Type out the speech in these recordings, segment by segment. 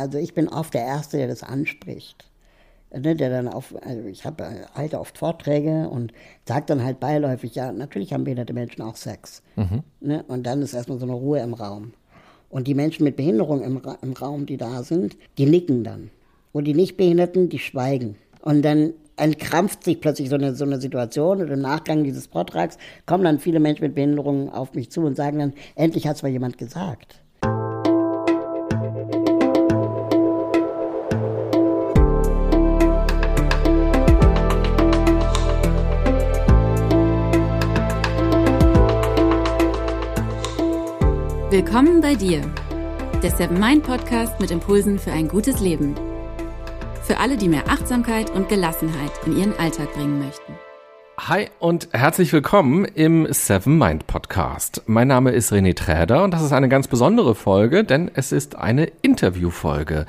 Also ich bin oft der Erste, der das anspricht. Ne, der dann auf, also ich habe halte oft Vorträge und sage dann halt beiläufig, ja, natürlich haben behinderte Menschen auch Sex. Mhm. Ne, und dann ist erstmal so eine Ruhe im Raum. Und die Menschen mit Behinderung im, im Raum, die da sind, die nicken dann. Und die Nichtbehinderten, die schweigen. Und dann entkrampft sich plötzlich so eine, so eine Situation und im Nachgang dieses Vortrags kommen dann viele Menschen mit Behinderungen auf mich zu und sagen dann, endlich hat es mal jemand gesagt. Willkommen bei dir, der Seven Mind Podcast mit Impulsen für ein gutes Leben. Für alle, die mehr Achtsamkeit und Gelassenheit in ihren Alltag bringen möchten. Hi und herzlich willkommen im Seven Mind Podcast. Mein Name ist René Träder und das ist eine ganz besondere Folge, denn es ist eine Interviewfolge.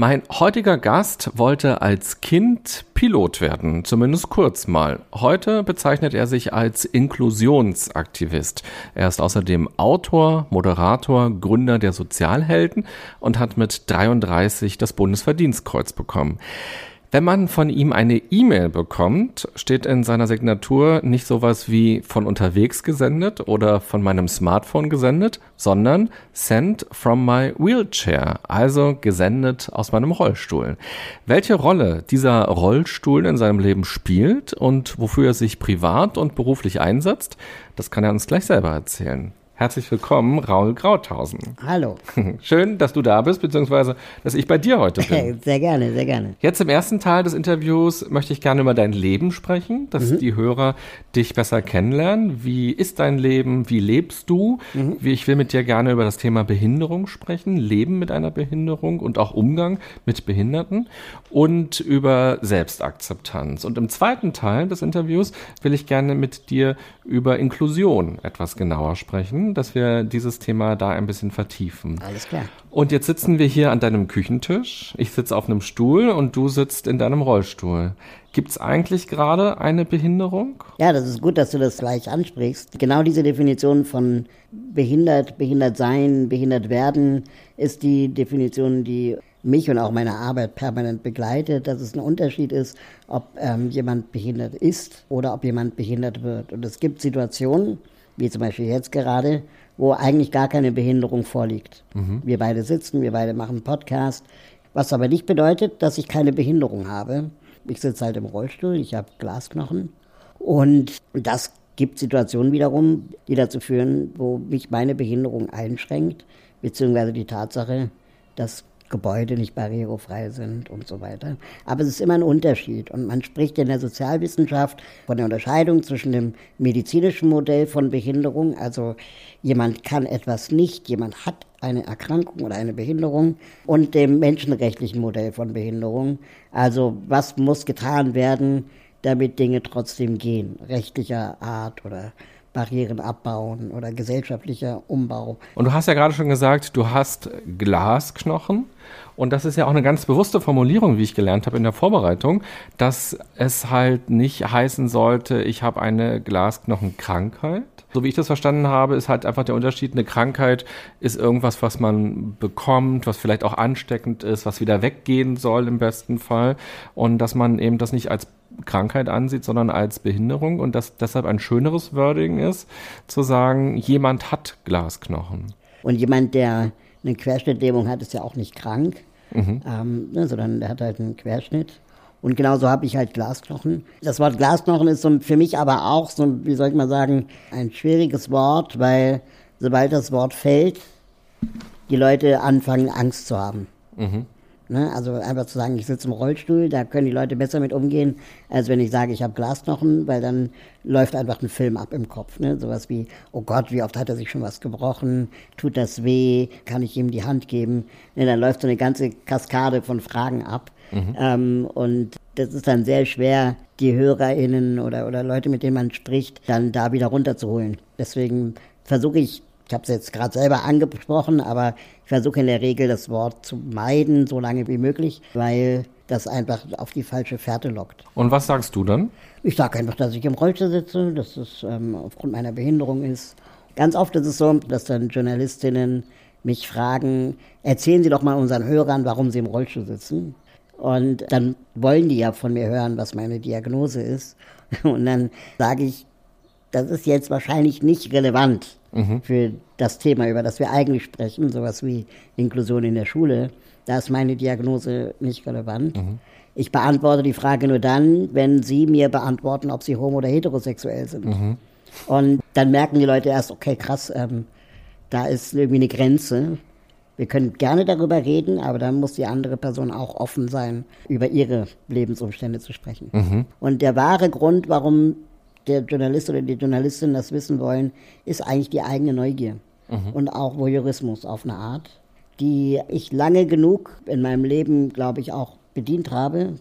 Mein heutiger Gast wollte als Kind Pilot werden, zumindest kurz mal. Heute bezeichnet er sich als Inklusionsaktivist. Er ist außerdem Autor, Moderator, Gründer der Sozialhelden und hat mit 33 das Bundesverdienstkreuz bekommen. Wenn man von ihm eine E-Mail bekommt, steht in seiner Signatur nicht sowas wie von unterwegs gesendet oder von meinem Smartphone gesendet, sondern sent from my wheelchair, also gesendet aus meinem Rollstuhl. Welche Rolle dieser Rollstuhl in seinem Leben spielt und wofür er sich privat und beruflich einsetzt, das kann er uns gleich selber erzählen. Herzlich willkommen, Raul Krauthausen. Hallo. Schön, dass du da bist, beziehungsweise dass ich bei dir heute bin. Sehr gerne, sehr gerne. Jetzt im ersten Teil des Interviews möchte ich gerne über dein Leben sprechen, dass mhm. die Hörer dich besser kennenlernen. Wie ist dein Leben? Wie lebst du? Mhm. Ich will mit dir gerne über das Thema Behinderung sprechen, Leben mit einer Behinderung und auch Umgang mit Behinderten und über Selbstakzeptanz. Und im zweiten Teil des Interviews will ich gerne mit dir über Inklusion etwas genauer sprechen dass wir dieses Thema da ein bisschen vertiefen. Alles klar. Und jetzt sitzen wir hier an deinem Küchentisch. Ich sitze auf einem Stuhl und du sitzt in deinem Rollstuhl. Gibt es eigentlich gerade eine Behinderung? Ja, das ist gut, dass du das gleich ansprichst. Genau diese Definition von behindert, behindert sein, behindert werden ist die Definition, die mich und auch meine Arbeit permanent begleitet, dass es ein Unterschied ist, ob ähm, jemand behindert ist oder ob jemand behindert wird. Und es gibt Situationen, wie zum Beispiel jetzt gerade, wo eigentlich gar keine Behinderung vorliegt. Mhm. Wir beide sitzen, wir beide machen Podcast, was aber nicht bedeutet, dass ich keine Behinderung habe. Ich sitze halt im Rollstuhl, ich habe Glasknochen und das gibt Situationen wiederum, die dazu führen, wo mich meine Behinderung einschränkt, beziehungsweise die Tatsache, dass Gebäude nicht barrierefrei sind und so weiter. Aber es ist immer ein Unterschied. Und man spricht in der Sozialwissenschaft von der Unterscheidung zwischen dem medizinischen Modell von Behinderung, also jemand kann etwas nicht, jemand hat eine Erkrankung oder eine Behinderung, und dem menschenrechtlichen Modell von Behinderung. Also was muss getan werden, damit Dinge trotzdem gehen, rechtlicher Art oder Barrieren abbauen oder gesellschaftlicher Umbau. Und du hast ja gerade schon gesagt, du hast Glasknochen. Und das ist ja auch eine ganz bewusste Formulierung, wie ich gelernt habe in der Vorbereitung, dass es halt nicht heißen sollte, ich habe eine Glasknochenkrankheit. So wie ich das verstanden habe, ist halt einfach der Unterschied, eine Krankheit ist irgendwas, was man bekommt, was vielleicht auch ansteckend ist, was wieder weggehen soll im besten Fall. Und dass man eben das nicht als Krankheit ansieht, sondern als Behinderung und dass deshalb ein schöneres Wording ist, zu sagen, jemand hat Glasknochen. Und jemand, der eine Querschnittlähmung hat, ist ja auch nicht krank, mhm. ähm, ne, sondern der hat halt einen Querschnitt. Und genauso habe ich halt Glasknochen. Das Wort Glasknochen ist so für mich aber auch so, wie soll ich mal sagen, ein schwieriges Wort, weil sobald das Wort fällt, die Leute anfangen, Angst zu haben. Mhm. Ne? Also einfach zu sagen, ich sitze im Rollstuhl, da können die Leute besser mit umgehen, als wenn ich sage, ich habe Glasknochen, weil dann läuft einfach ein Film ab im Kopf. Ne? Sowas wie, oh Gott, wie oft hat er sich schon was gebrochen? Tut das weh? Kann ich ihm die Hand geben? Ne, dann läuft so eine ganze Kaskade von Fragen ab. Mhm. Ähm, und das ist dann sehr schwer, die HörerInnen oder, oder Leute, mit denen man spricht, dann da wieder runterzuholen. Deswegen versuche ich ich habe es jetzt gerade selber angesprochen, aber ich versuche in der Regel das Wort zu meiden, so lange wie möglich, weil das einfach auf die falsche Fährte lockt. Und was sagst du dann? Ich sage einfach, dass ich im Rollstuhl sitze, dass es ähm, aufgrund meiner Behinderung ist. Ganz oft ist es so, dass dann Journalistinnen mich fragen, erzählen Sie doch mal unseren Hörern, warum Sie im Rollstuhl sitzen. Und dann wollen die ja von mir hören, was meine Diagnose ist. Und dann sage ich, das ist jetzt wahrscheinlich nicht relevant mhm. für das Thema, über das wir eigentlich sprechen, sowas wie Inklusion in der Schule. Da ist meine Diagnose nicht relevant. Mhm. Ich beantworte die Frage nur dann, wenn Sie mir beantworten, ob Sie homo- oder heterosexuell sind. Mhm. Und dann merken die Leute erst, okay, krass, ähm, da ist irgendwie eine Grenze. Wir können gerne darüber reden, aber dann muss die andere Person auch offen sein, über ihre Lebensumstände zu sprechen. Mhm. Und der wahre Grund, warum der Journalist oder die Journalistin das wissen wollen, ist eigentlich die eigene Neugier mhm. und auch Voyeurismus auf eine Art, die ich lange genug in meinem Leben, glaube ich, auch bedient habe.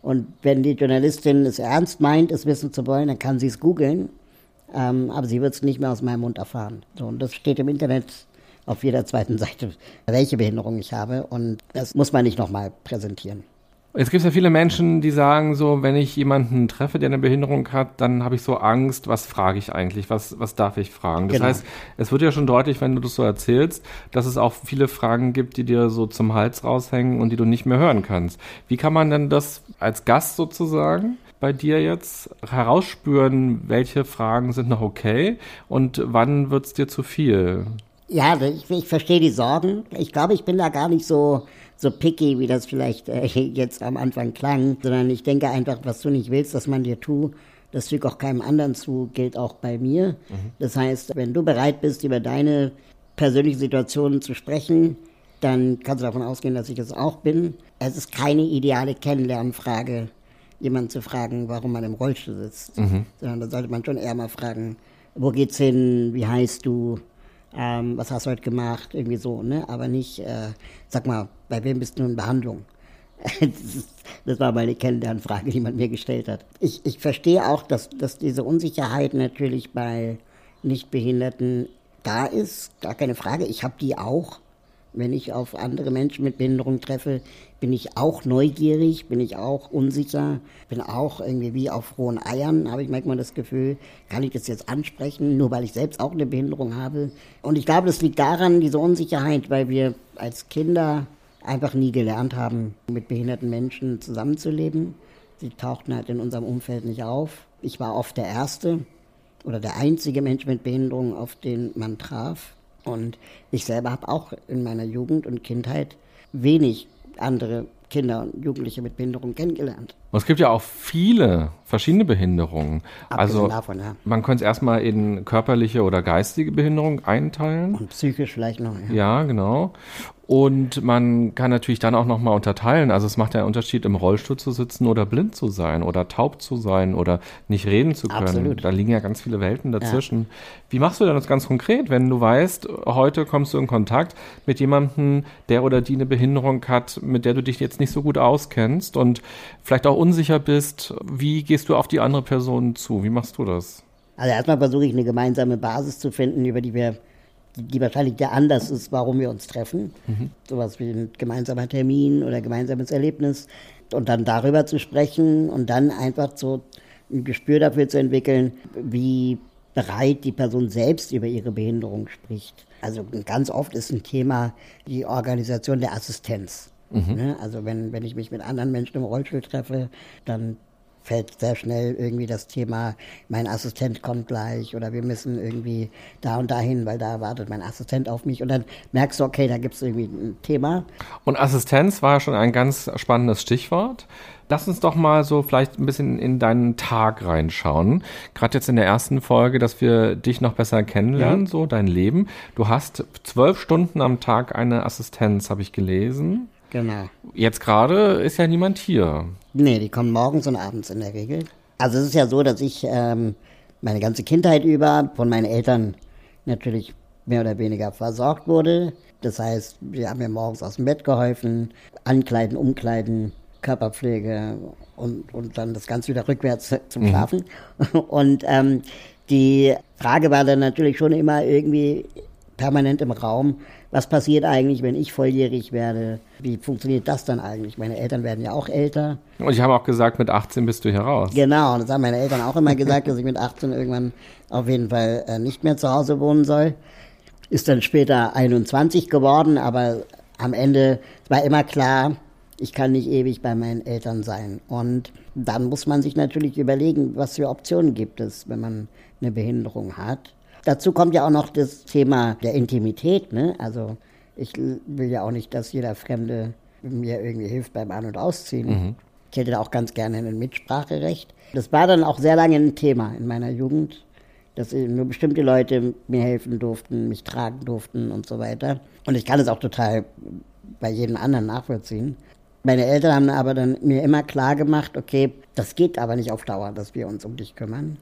Und wenn die Journalistin es ernst meint, es wissen zu wollen, dann kann sie es googeln ähm, aber sie wird es nicht mehr aus meinem Mund erfahren. So, und das steht im Internet auf jeder zweiten Seite, welche Behinderung ich habe. Und das muss man nicht nochmal präsentieren. Jetzt gibt es ja viele Menschen, die sagen so, wenn ich jemanden treffe, der eine Behinderung hat, dann habe ich so Angst, was frage ich eigentlich, was, was darf ich fragen? Das genau. heißt, es wird ja schon deutlich, wenn du das so erzählst, dass es auch viele Fragen gibt, die dir so zum Hals raushängen und die du nicht mehr hören kannst. Wie kann man denn das als Gast sozusagen bei dir jetzt herausspüren, welche Fragen sind noch okay und wann wird es dir zu viel? Ja, ich, ich verstehe die Sorgen. Ich glaube, ich bin da gar nicht so, so picky, wie das vielleicht äh, jetzt am Anfang klang, sondern ich denke einfach, was du nicht willst, dass man dir tut, das fügt auch keinem anderen zu, gilt auch bei mir. Mhm. Das heißt, wenn du bereit bist, über deine persönliche Situation zu sprechen, dann kannst du davon ausgehen, dass ich es auch bin. Es ist keine ideale Kennenlernfrage jemanden zu fragen, warum man im Rollstuhl sitzt, mhm. sondern da sollte man schon eher mal fragen, wo geht's hin, wie heißt du, ähm, was hast du heute gemacht, irgendwie so, ne? Aber nicht, äh, sag mal, bei wem bist du in Behandlung? das, war mal eine Kennenlernfrage, die man mir gestellt hat. Ich, ich verstehe auch, dass, dass diese Unsicherheit natürlich bei Nichtbehinderten da ist, gar keine Frage. Ich habe die auch. Wenn ich auf andere Menschen mit Behinderung treffe, bin ich auch neugierig, bin ich auch unsicher, bin auch irgendwie wie auf rohen Eiern, habe ich manchmal das Gefühl, kann ich das jetzt ansprechen, nur weil ich selbst auch eine Behinderung habe. Und ich glaube, das liegt daran, diese Unsicherheit, weil wir als Kinder einfach nie gelernt haben, mit behinderten Menschen zusammenzuleben. Sie tauchten halt in unserem Umfeld nicht auf. Ich war oft der Erste oder der einzige Mensch mit Behinderung, auf den man traf. Und ich selber habe auch in meiner Jugend und Kindheit wenig andere Kinder und Jugendliche mit Behinderung kennengelernt. Und es gibt ja auch viele verschiedene Behinderungen. Abgesehen also davon, ja. man könnte es erstmal in körperliche oder geistige Behinderung einteilen. Und psychisch vielleicht noch. Ja, ja genau. Und man kann natürlich dann auch nochmal unterteilen. Also es macht ja einen Unterschied, im Rollstuhl zu sitzen oder blind zu sein oder taub zu sein oder nicht reden zu können. Absolut. Da liegen ja ganz viele Welten dazwischen. Ja. Wie machst du denn das ganz konkret, wenn du weißt, heute kommst du in Kontakt mit jemandem, der oder die eine Behinderung hat, mit der du dich jetzt nicht so gut auskennst und vielleicht auch unsicher bist? Wie gehst du auf die andere Person zu? Wie machst du das? Also erstmal versuche ich eine gemeinsame Basis zu finden, über die wir die wahrscheinlich der Anlass ist, warum wir uns treffen. Mhm. Sowas wie ein gemeinsamer Termin oder gemeinsames Erlebnis. Und dann darüber zu sprechen und dann einfach so ein Gespür dafür zu entwickeln, wie bereit die Person selbst über ihre Behinderung spricht. Also ganz oft ist ein Thema die Organisation der Assistenz. Mhm. Ne? Also wenn, wenn ich mich mit anderen Menschen im Rollstuhl treffe, dann fällt sehr schnell irgendwie das Thema, mein Assistent kommt gleich oder wir müssen irgendwie da und dahin, weil da wartet mein Assistent auf mich und dann merkst du, okay, da gibt es irgendwie ein Thema. Und Assistenz war schon ein ganz spannendes Stichwort. Lass uns doch mal so vielleicht ein bisschen in deinen Tag reinschauen. Gerade jetzt in der ersten Folge, dass wir dich noch besser kennenlernen, ja. so dein Leben. Du hast zwölf Stunden am Tag eine Assistenz, habe ich gelesen. Genau. Jetzt gerade ist ja niemand hier. Nee, die kommen morgens und abends in der Regel. Also es ist ja so, dass ich ähm, meine ganze Kindheit über von meinen Eltern natürlich mehr oder weniger versorgt wurde. Das heißt, wir haben mir morgens aus dem Bett geholfen, ankleiden, umkleiden, Körperpflege und, und dann das Ganze wieder rückwärts zum mhm. Schlafen. Mhm. Und ähm, die Frage war dann natürlich schon immer irgendwie permanent im Raum, was passiert eigentlich, wenn ich volljährig werde? Wie funktioniert das dann eigentlich? Meine Eltern werden ja auch älter. Und ich habe auch gesagt, mit 18 bist du hier raus. Genau, das haben meine Eltern auch immer gesagt, dass ich mit 18 irgendwann auf jeden Fall äh, nicht mehr zu Hause wohnen soll. ist dann später 21 geworden, aber am Ende war immer klar, ich kann nicht ewig bei meinen Eltern sein. Und dann muss man sich natürlich überlegen, was für Optionen gibt es, wenn man eine Behinderung hat. Dazu kommt ja auch noch das Thema der Intimität. Ne? Also ich will ja auch nicht, dass jeder Fremde mir irgendwie hilft beim An- und Ausziehen. Mhm. Ich hätte da auch ganz gerne ein Mitspracherecht. Das war dann auch sehr lange ein Thema in meiner Jugend, dass nur bestimmte Leute mir helfen durften, mich tragen durften und so weiter. Und ich kann es auch total bei jedem anderen nachvollziehen. Meine Eltern haben aber dann mir immer klar gemacht, okay, das geht aber nicht auf Dauer, dass wir uns um dich kümmern.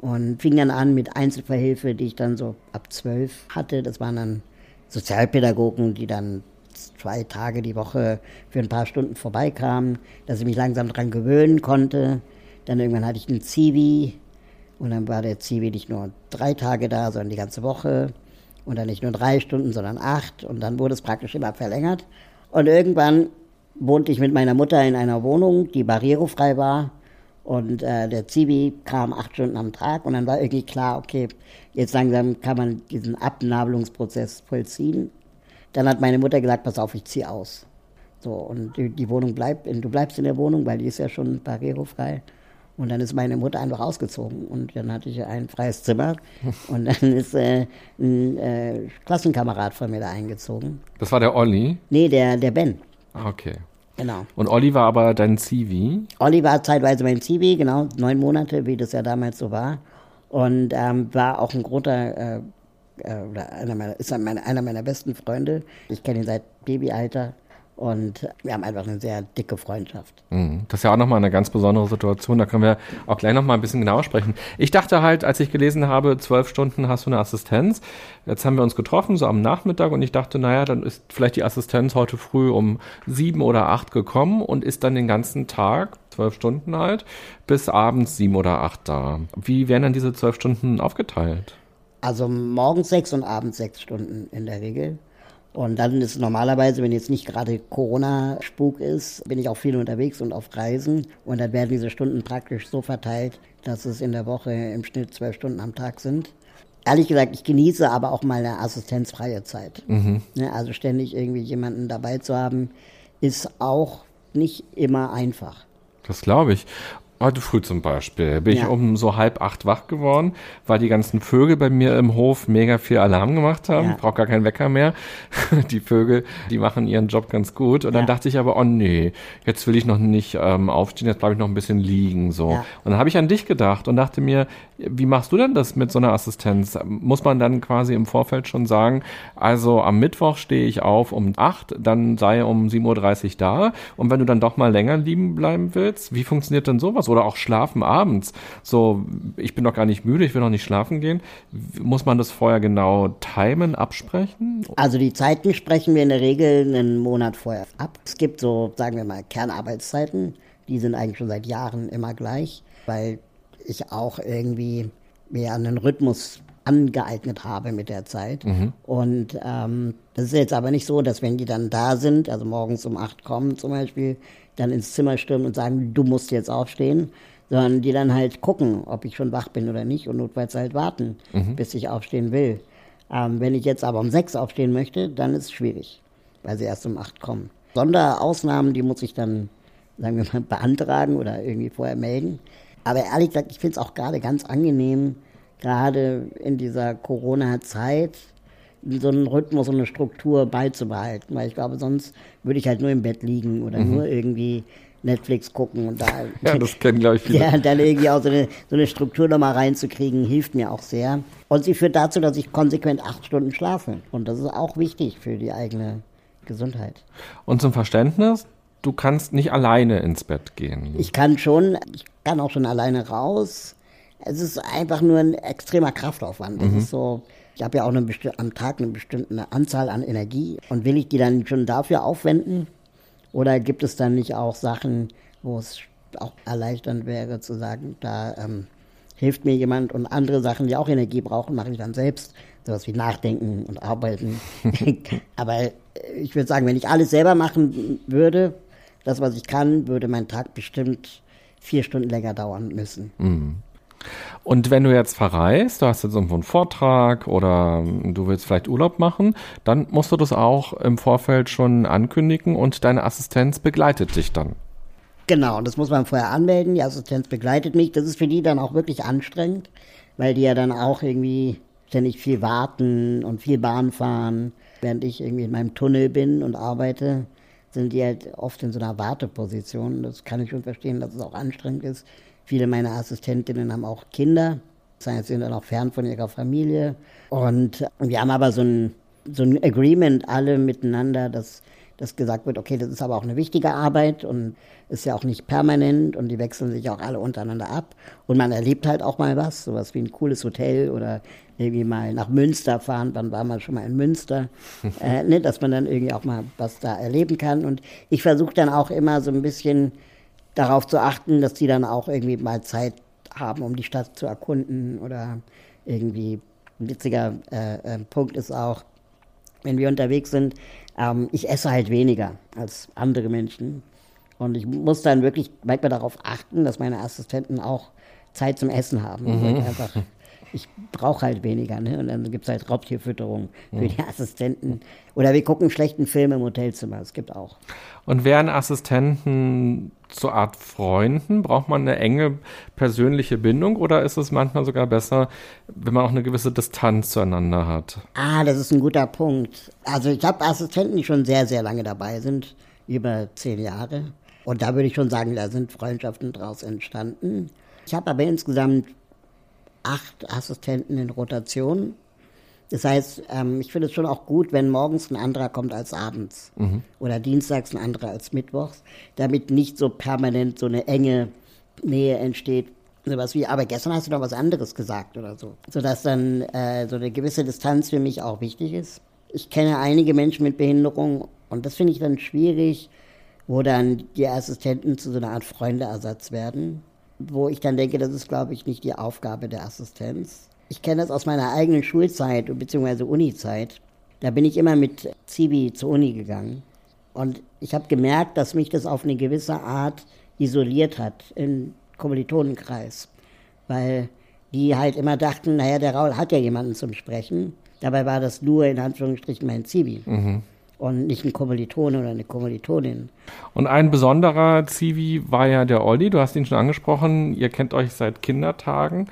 Und fing dann an mit Einzelverhilfe, die ich dann so ab zwölf hatte. Das waren dann Sozialpädagogen, die dann zwei Tage die Woche für ein paar Stunden vorbeikamen, dass ich mich langsam daran gewöhnen konnte. Dann irgendwann hatte ich einen Zivi und dann war der Zivi nicht nur drei Tage da, sondern die ganze Woche. Und dann nicht nur drei Stunden, sondern acht. Und dann wurde es praktisch immer verlängert. Und irgendwann wohnte ich mit meiner Mutter in einer Wohnung, die barrierefrei war. Und äh, der Zivi kam acht Stunden am Tag und dann war irgendwie klar, okay, jetzt langsam kann man diesen Abnabelungsprozess vollziehen. Dann hat meine Mutter gesagt, pass auf, ich ziehe aus. So, und die, die, Wohnung bleibt, du bleibst in der Wohnung, weil die ist ja schon barrierefrei. Und dann ist meine Mutter einfach ausgezogen und dann hatte ich ein freies Zimmer und dann ist äh, ein äh, Klassenkamerad von mir da eingezogen. Das war der Olli? Nee, der, der Ben. Ah, okay. Genau. Und Olli war aber dein Zivi? Olli war zeitweise mein Zivi, genau, neun Monate, wie das ja damals so war. Und ähm, war auch ein großer, äh, äh, oder einer meiner, ist einer meiner besten Freunde. Ich kenne ihn seit Babyalter. Und wir haben einfach eine sehr dicke Freundschaft. Mhm. Das ist ja auch nochmal eine ganz besondere Situation. Da können wir auch gleich nochmal ein bisschen genauer sprechen. Ich dachte halt, als ich gelesen habe, zwölf Stunden hast du eine Assistenz. Jetzt haben wir uns getroffen, so am Nachmittag, und ich dachte, naja, dann ist vielleicht die Assistenz heute früh um sieben oder acht gekommen und ist dann den ganzen Tag, zwölf Stunden halt, bis abends sieben oder acht da. Wie werden dann diese zwölf Stunden aufgeteilt? Also morgens sechs und abends sechs Stunden in der Regel. Und dann ist normalerweise, wenn jetzt nicht gerade Corona-Spuk ist, bin ich auch viel unterwegs und auf Reisen. Und dann werden diese Stunden praktisch so verteilt, dass es in der Woche im Schnitt zwölf Stunden am Tag sind. Ehrlich gesagt, ich genieße aber auch mal eine assistenzfreie Zeit. Mhm. Ne, also ständig irgendwie jemanden dabei zu haben, ist auch nicht immer einfach. Das glaube ich. Heute früh zum Beispiel bin ja. ich um so halb acht wach geworden, weil die ganzen Vögel bei mir im Hof mega viel Alarm gemacht haben. Ja. Braucht gar keinen Wecker mehr. die Vögel, die machen ihren Job ganz gut. Und dann dachte ich aber, oh nee, jetzt will ich noch nicht ähm, aufstehen, jetzt bleibe ich noch ein bisschen liegen. So. Ja. Und dann habe ich an dich gedacht und dachte mir, wie machst du denn das mit so einer Assistenz? Muss man dann quasi im Vorfeld schon sagen, also am Mittwoch stehe ich auf um acht, dann sei um 7.30 Uhr da. Und wenn du dann doch mal länger liegen bleiben willst, wie funktioniert denn sowas? Oder auch schlafen abends. So, ich bin doch gar nicht müde, ich will noch nicht schlafen gehen. Muss man das vorher genau timen, absprechen? Also die Zeiten sprechen wir in der Regel einen Monat vorher ab. Es gibt so, sagen wir mal, Kernarbeitszeiten. Die sind eigentlich schon seit Jahren immer gleich, weil ich auch irgendwie mir einen Rhythmus angeeignet habe mit der Zeit. Mhm. Und ähm, das ist jetzt aber nicht so, dass wenn die dann da sind, also morgens um acht kommen zum Beispiel, dann ins Zimmer stürmen und sagen, du musst jetzt aufstehen, sondern die dann halt gucken, ob ich schon wach bin oder nicht und notfalls halt warten, mhm. bis ich aufstehen will. Ähm, wenn ich jetzt aber um sechs aufstehen möchte, dann ist es schwierig, weil sie erst um acht kommen. Sonderausnahmen, die muss ich dann, sagen wir mal, beantragen oder irgendwie vorher melden. Aber ehrlich gesagt, ich finde es auch gerade ganz angenehm, gerade in dieser Corona-Zeit, so einen Rhythmus und eine Struktur beizubehalten, weil ich glaube, sonst würde ich halt nur im Bett liegen oder mhm. nur irgendwie Netflix gucken und da. ja, das kennen, glaube ich, viele. Ja, dann irgendwie auch so eine, so eine Struktur nochmal reinzukriegen, hilft mir auch sehr. Und sie führt dazu, dass ich konsequent acht Stunden schlafe. Und das ist auch wichtig für die eigene Gesundheit. Und zum Verständnis, du kannst nicht alleine ins Bett gehen. Ich kann schon, ich kann auch schon alleine raus. Es ist einfach nur ein extremer Kraftaufwand. Mhm. ist so, ich habe ja auch eine am Tag eine bestimmte Anzahl an Energie. Und will ich die dann schon dafür aufwenden? Oder gibt es dann nicht auch Sachen, wo es auch erleichternd wäre zu sagen, da ähm, hilft mir jemand und andere Sachen, die auch Energie brauchen, mache ich dann selbst. Sowas wie Nachdenken und Arbeiten. Aber ich würde sagen, wenn ich alles selber machen würde, das, was ich kann, würde mein Tag bestimmt vier Stunden länger dauern müssen. Mhm. Und wenn du jetzt verreist, du hast jetzt irgendwo einen Vortrag oder du willst vielleicht Urlaub machen, dann musst du das auch im Vorfeld schon ankündigen und deine Assistenz begleitet dich dann. Genau, das muss man vorher anmelden. Die Assistenz begleitet mich. Das ist für die dann auch wirklich anstrengend, weil die ja dann auch irgendwie ständig viel warten und viel Bahn fahren. Während ich irgendwie in meinem Tunnel bin und arbeite, sind die halt oft in so einer Warteposition. Das kann ich schon verstehen, dass es auch anstrengend ist. Viele meiner Assistentinnen haben auch Kinder, das heißt, sie sind dann auch fern von ihrer Familie. Und wir haben aber so ein, so ein Agreement alle miteinander, dass, dass gesagt wird, okay, das ist aber auch eine wichtige Arbeit und ist ja auch nicht permanent und die wechseln sich auch alle untereinander ab. Und man erlebt halt auch mal was, sowas wie ein cooles Hotel oder irgendwie mal nach Münster fahren, wann war man schon mal in Münster, äh, ne, dass man dann irgendwie auch mal was da erleben kann. Und ich versuche dann auch immer so ein bisschen darauf zu achten, dass die dann auch irgendwie mal Zeit haben, um die Stadt zu erkunden oder irgendwie ein witziger äh, äh, Punkt ist auch, wenn wir unterwegs sind, ähm, ich esse halt weniger als andere Menschen. Und ich muss dann wirklich manchmal darauf achten, dass meine Assistenten auch Zeit zum Essen haben. Mhm. einfach ich brauche halt weniger. Ne? Und dann gibt es halt Raubtierfütterung für die Assistenten. Oder wir gucken schlechten Film im Hotelzimmer. Es gibt auch. Und wären Assistenten zur Art Freunden? Braucht man eine enge persönliche Bindung oder ist es manchmal sogar besser, wenn man auch eine gewisse Distanz zueinander hat? Ah, das ist ein guter Punkt. Also ich habe Assistenten, die schon sehr, sehr lange dabei sind, über zehn Jahre. Und da würde ich schon sagen, da sind Freundschaften draus entstanden. Ich habe aber insgesamt acht Assistenten in Rotation. Das heißt, ähm, ich finde es schon auch gut, wenn morgens ein anderer kommt als abends mhm. oder dienstags ein anderer als mittwochs, damit nicht so permanent so eine enge Nähe entsteht. Sowas wie, aber gestern hast du noch was anderes gesagt oder so. Sodass dann äh, so eine gewisse Distanz für mich auch wichtig ist. Ich kenne einige Menschen mit Behinderung und das finde ich dann schwierig, wo dann die Assistenten zu so einer Art Freundeersatz werden wo ich dann denke, das ist, glaube ich, nicht die Aufgabe der Assistenz. Ich kenne das aus meiner eigenen Schulzeit bzw. Unizeit. Da bin ich immer mit Zivi zur Uni gegangen. Und ich habe gemerkt, dass mich das auf eine gewisse Art isoliert hat im Kommilitonenkreis. Weil die halt immer dachten, naja, der Raul hat ja jemanden zum Sprechen. Dabei war das nur in Anführungsstrichen mein Zivi. Mhm und nicht ein Kommilitone oder eine Kommilitonin. Und ein besonderer Zivi war ja der Olli, du hast ihn schon angesprochen, ihr kennt euch seit Kindertagen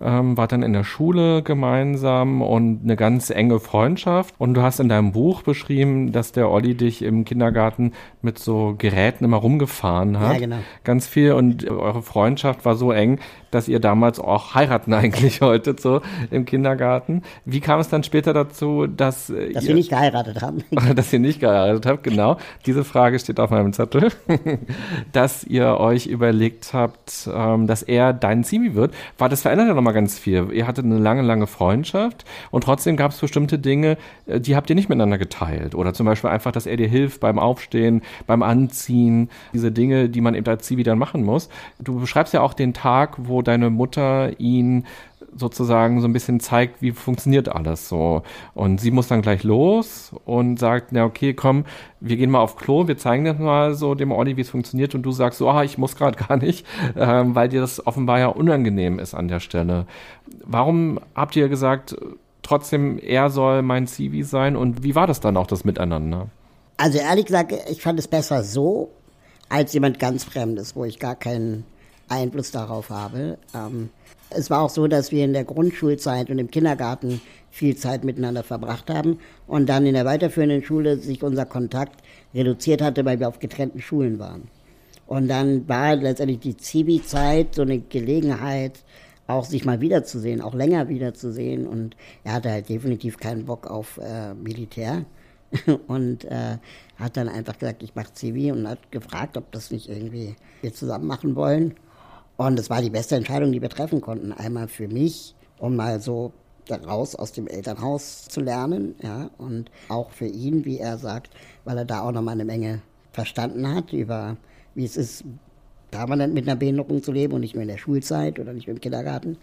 ähm, wart dann in der Schule gemeinsam und eine ganz enge Freundschaft. Und du hast in deinem Buch beschrieben, dass der Olli dich im Kindergarten mit so Geräten immer rumgefahren hat. Ja, genau. Ganz viel. Und eure Freundschaft war so eng, dass ihr damals auch heiraten eigentlich heute so im Kindergarten. Wie kam es dann später dazu, dass Dass ihr, wir nicht geheiratet haben. dass ihr nicht geheiratet habt, genau. Diese Frage steht auf meinem Zettel. dass ihr euch überlegt habt, ähm, dass er dein Zivi wird. War das verändert ja nochmal ganz viel. Ihr hattet eine lange, lange Freundschaft und trotzdem gab es bestimmte Dinge, äh, die habt ihr nicht miteinander geteilt. Oder zum Beispiel einfach, dass er dir hilft beim Aufstehen, beim Anziehen, diese Dinge, die man eben als Zivi dann machen muss. Du beschreibst ja auch den Tag, wo deine Mutter ihn sozusagen so ein bisschen zeigt, wie funktioniert alles so. Und sie muss dann gleich los und sagt, na okay, komm, wir gehen mal auf Klo, wir zeigen das mal so dem Olli, wie es funktioniert. Und du sagst so, ah, ich muss gerade gar nicht, ähm, weil dir das offenbar ja unangenehm ist an der Stelle. Warum habt ihr gesagt, trotzdem, er soll mein Zivi sein? Und wie war das dann auch, das Miteinander? Also ehrlich gesagt, ich fand es besser so, als jemand ganz Fremdes, wo ich gar keinen Einfluss darauf habe. Ähm, es war auch so, dass wir in der Grundschulzeit und im Kindergarten viel Zeit miteinander verbracht haben und dann in der weiterführenden Schule sich unser Kontakt reduziert hatte, weil wir auf getrennten Schulen waren. Und dann war letztendlich die Zivi-Zeit so eine Gelegenheit, auch sich mal wiederzusehen, auch länger wiederzusehen. Und er hatte halt definitiv keinen Bock auf äh, Militär und äh, hat dann einfach gesagt, ich mache Zivi und hat gefragt, ob das nicht irgendwie wir zusammen machen wollen. Und es war die beste Entscheidung, die wir treffen konnten. Einmal für mich, um mal so raus aus dem Elternhaus zu lernen, ja, und auch für ihn, wie er sagt, weil er da auch noch mal eine Menge verstanden hat über, wie es ist, permanent mit einer Behinderung zu leben und nicht mehr in der Schulzeit oder nicht mehr im Kindergarten.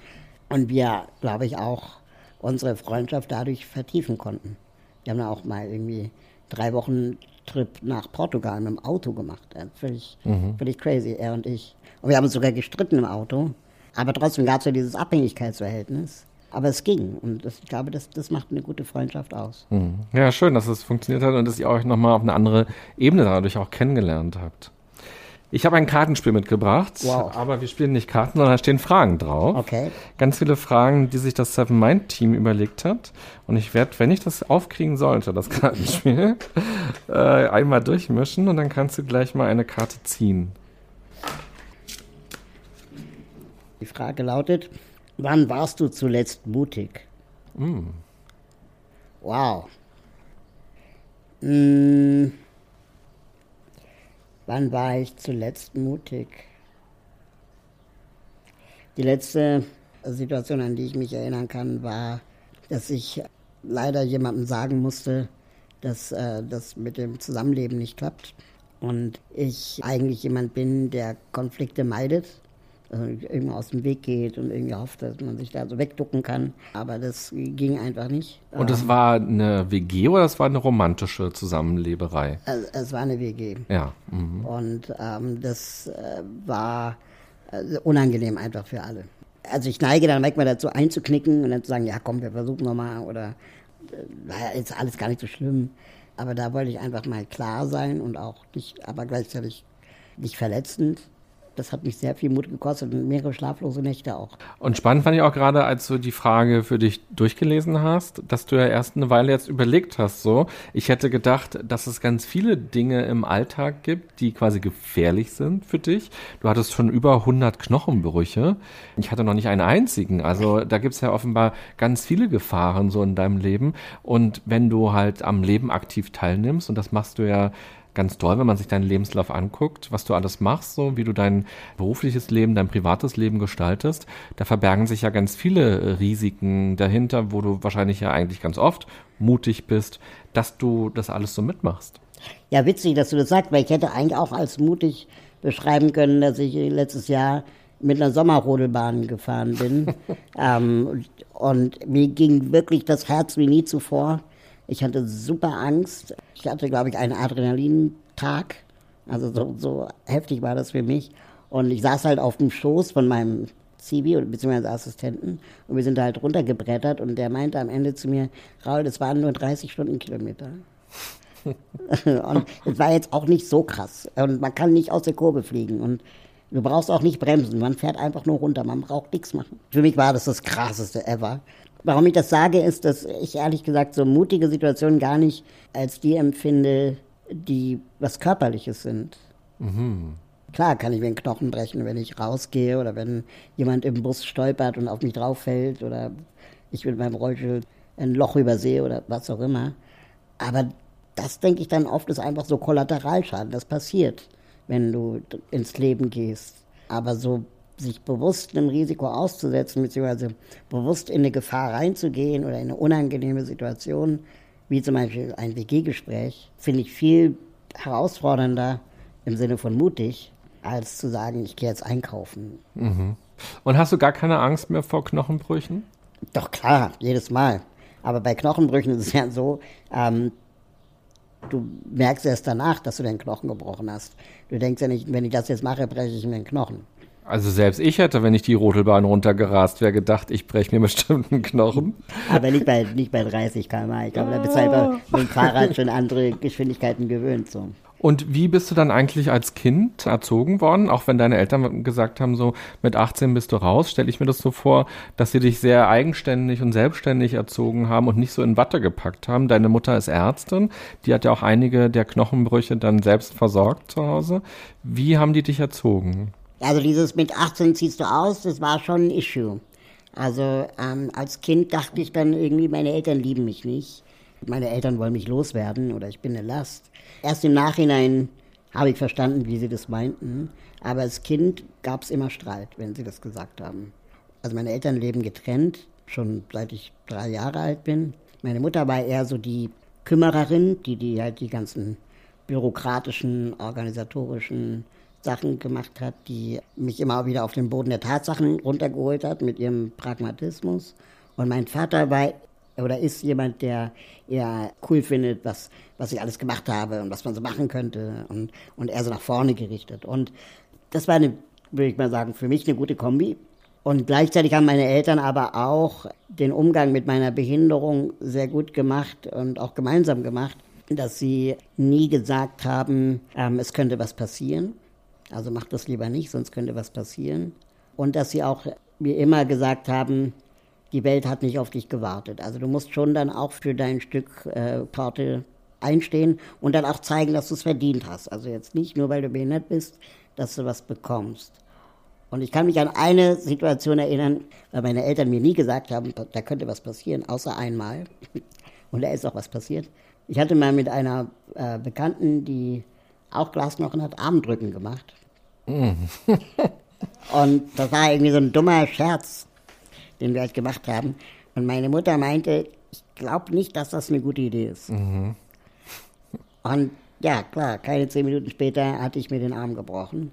Und wir, glaube ich, auch unsere Freundschaft dadurch vertiefen konnten. Wir haben da auch mal irgendwie drei Wochen Trip nach Portugal mit dem Auto gemacht. Völlig, mhm. völlig crazy, er und ich. Und wir haben uns sogar gestritten im Auto, Aber trotzdem gab es ja dieses Abhängigkeitsverhältnis. Aber es ging und das, ich glaube, das, das macht eine gute Freundschaft aus. Hm. Ja, schön, dass es funktioniert hat und dass ihr euch nochmal auf eine andere Ebene dadurch auch kennengelernt habt. Ich habe ein Kartenspiel mitgebracht, wow. aber wir spielen nicht Karten, sondern da stehen Fragen drauf. Okay. Ganz viele Fragen, die sich das Seven Mind Team überlegt hat. Und ich werde, wenn ich das aufkriegen sollte, das Kartenspiel, äh, einmal durchmischen und dann kannst du gleich mal eine Karte ziehen. Die Frage lautet, wann warst du zuletzt mutig? Mm. Wow. Mm. Wann war ich zuletzt mutig? Die letzte Situation, an die ich mich erinnern kann, war, dass ich leider jemandem sagen musste, dass äh, das mit dem Zusammenleben nicht klappt. Und ich eigentlich jemand bin, der Konflikte meidet äh, irgendwie aus dem Weg geht und irgendwie hofft, dass man sich da so wegducken kann. Aber das ging einfach nicht. Und es ähm, war eine WG oder es war eine romantische Zusammenleberei? Es, es war eine WG. Ja. Mhm. Und ähm, das äh, war äh, unangenehm einfach für alle. Also ich neige dann manchmal dazu einzuknicken und dann zu sagen, ja komm, wir versuchen nochmal oder äh, ist alles gar nicht so schlimm. Aber da wollte ich einfach mal klar sein und auch nicht, aber gleichzeitig nicht verletzend das hat mich sehr viel Mut gekostet und mehrere schlaflose Nächte auch. Und spannend fand ich auch gerade, als du die Frage für dich durchgelesen hast, dass du ja erst eine Weile jetzt überlegt hast, so. Ich hätte gedacht, dass es ganz viele Dinge im Alltag gibt, die quasi gefährlich sind für dich. Du hattest schon über 100 Knochenbrüche. Ich hatte noch nicht einen einzigen. Also da gibt es ja offenbar ganz viele Gefahren so in deinem Leben. Und wenn du halt am Leben aktiv teilnimmst, und das machst du ja ganz toll, wenn man sich deinen Lebenslauf anguckt, was du alles machst, so wie du dein berufliches Leben, dein privates Leben gestaltest. Da verbergen sich ja ganz viele Risiken dahinter, wo du wahrscheinlich ja eigentlich ganz oft mutig bist, dass du das alles so mitmachst. Ja, witzig, dass du das sagst, weil ich hätte eigentlich auch als mutig beschreiben können, dass ich letztes Jahr mit einer Sommerrodelbahn gefahren bin. ähm, und mir ging wirklich das Herz wie nie zuvor ich hatte super Angst. Ich hatte, glaube ich, einen Adrenalintag. Also so, so heftig war das für mich. Und ich saß halt auf dem Schoß von meinem Zivi bzw. Assistenten und wir sind da halt runtergebrettert und der meinte am Ende zu mir, Raul, das waren nur 30 Stundenkilometer. und es war jetzt auch nicht so krass. Und man kann nicht aus der Kurve fliegen und du brauchst auch nicht bremsen. Man fährt einfach nur runter. Man braucht nichts machen. Für mich war das das krasseste ever. Warum ich das sage, ist, dass ich ehrlich gesagt so mutige Situationen gar nicht als die empfinde, die was Körperliches sind. Mhm. Klar kann ich mir einen Knochen brechen, wenn ich rausgehe oder wenn jemand im Bus stolpert und auf mich drauf fällt oder ich mit meinem Rollstuhl ein Loch übersehe oder was auch immer. Aber das denke ich dann oft ist einfach so Kollateralschaden. Das passiert, wenn du ins Leben gehst. Aber so sich bewusst einem Risiko auszusetzen, beziehungsweise bewusst in eine Gefahr reinzugehen oder in eine unangenehme Situation, wie zum Beispiel ein WG-Gespräch, finde ich viel herausfordernder im Sinne von mutig, als zu sagen, ich gehe jetzt einkaufen. Mhm. Und hast du gar keine Angst mehr vor Knochenbrüchen? Doch klar, jedes Mal. Aber bei Knochenbrüchen ist es ja so, ähm, du merkst erst danach, dass du den Knochen gebrochen hast. Du denkst ja nicht, wenn ich das jetzt mache, breche ich mir den Knochen. Also selbst ich hätte, wenn ich die Rotelbahn runtergerast wäre, gedacht, ich breche mir bestimmt einen Knochen. Aber nicht bei, nicht bei 30 km/h. Ich glaube, da bist du einfach mit dem Fahrrad schon andere Geschwindigkeiten gewöhnt. So. Und wie bist du dann eigentlich als Kind erzogen worden? Auch wenn deine Eltern gesagt haben, so mit 18 bist du raus, stelle ich mir das so vor, dass sie dich sehr eigenständig und selbstständig erzogen haben und nicht so in Watte gepackt haben. Deine Mutter ist Ärztin, die hat ja auch einige der Knochenbrüche dann selbst versorgt zu Hause. Wie haben die dich erzogen? Also dieses mit 18 ziehst du aus, das war schon ein Issue. Also ähm, als Kind dachte ich dann irgendwie, meine Eltern lieben mich nicht. Meine Eltern wollen mich loswerden oder ich bin eine Last. Erst im Nachhinein habe ich verstanden, wie sie das meinten. Aber als Kind gab es immer Streit, wenn sie das gesagt haben. Also meine Eltern leben getrennt, schon seit ich drei Jahre alt bin. Meine Mutter war eher so die Kümmererin, die, die halt die ganzen bürokratischen, organisatorischen Sachen gemacht hat, die mich immer wieder auf den Boden der Tatsachen runtergeholt hat mit ihrem Pragmatismus. Und mein Vater war oder ist jemand, der eher cool findet, was, was ich alles gemacht habe und was man so machen könnte und, und eher so nach vorne gerichtet. Und das war eine, würde ich mal sagen, für mich eine gute Kombi. Und gleichzeitig haben meine Eltern aber auch den Umgang mit meiner Behinderung sehr gut gemacht und auch gemeinsam gemacht, dass sie nie gesagt haben, ähm, es könnte was passieren. Also mach das lieber nicht, sonst könnte was passieren. Und dass sie auch mir immer gesagt haben, die Welt hat nicht auf dich gewartet. Also du musst schon dann auch für dein Stück äh, Torte einstehen und dann auch zeigen, dass du es verdient hast. Also jetzt nicht nur, weil du behindert bist, dass du was bekommst. Und ich kann mich an eine Situation erinnern, weil meine Eltern mir nie gesagt haben, da könnte was passieren, außer einmal. Und da ist auch was passiert. Ich hatte mal mit einer äh, Bekannten, die auch Glasknochen hat, Armdrücken gemacht. Mm. Und das war irgendwie so ein dummer Scherz, den wir halt gemacht haben. Und meine Mutter meinte, ich glaube nicht, dass das eine gute Idee ist. Mhm. Und ja, klar, keine zehn Minuten später hatte ich mir den Arm gebrochen.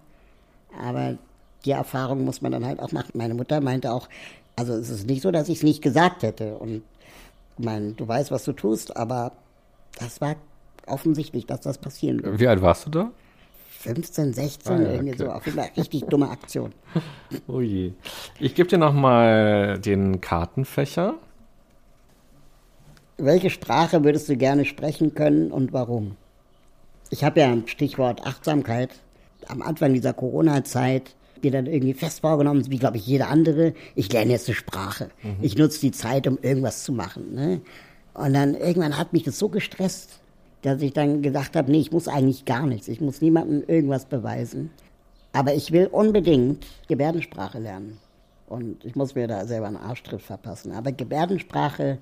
Aber die Erfahrung muss man dann halt auch machen. Meine Mutter meinte auch, also es ist nicht so, dass ich es nicht gesagt hätte. Und ich meine, du weißt, was du tust, aber das war offensichtlich, dass das passieren wird. Wie alt warst du da? 15, 16, ah, ja, irgendwie okay. so. Auf jeden Fall richtig dumme Aktion. Oh je. Ich gebe dir nochmal den Kartenfächer. Welche Sprache würdest du gerne sprechen können und warum? Ich habe ja Stichwort Achtsamkeit am Anfang dieser Corona-Zeit mir dann irgendwie fest vorgenommen, wie glaube ich jeder andere, ich lerne jetzt eine Sprache. Mhm. Ich nutze die Zeit, um irgendwas zu machen. Ne? Und dann irgendwann hat mich das so gestresst, dass ich dann gedacht habe, nee, ich muss eigentlich gar nichts. Ich muss niemandem irgendwas beweisen. Aber ich will unbedingt Gebärdensprache lernen. Und ich muss mir da selber einen Arschtritt verpassen. Aber Gebärdensprache,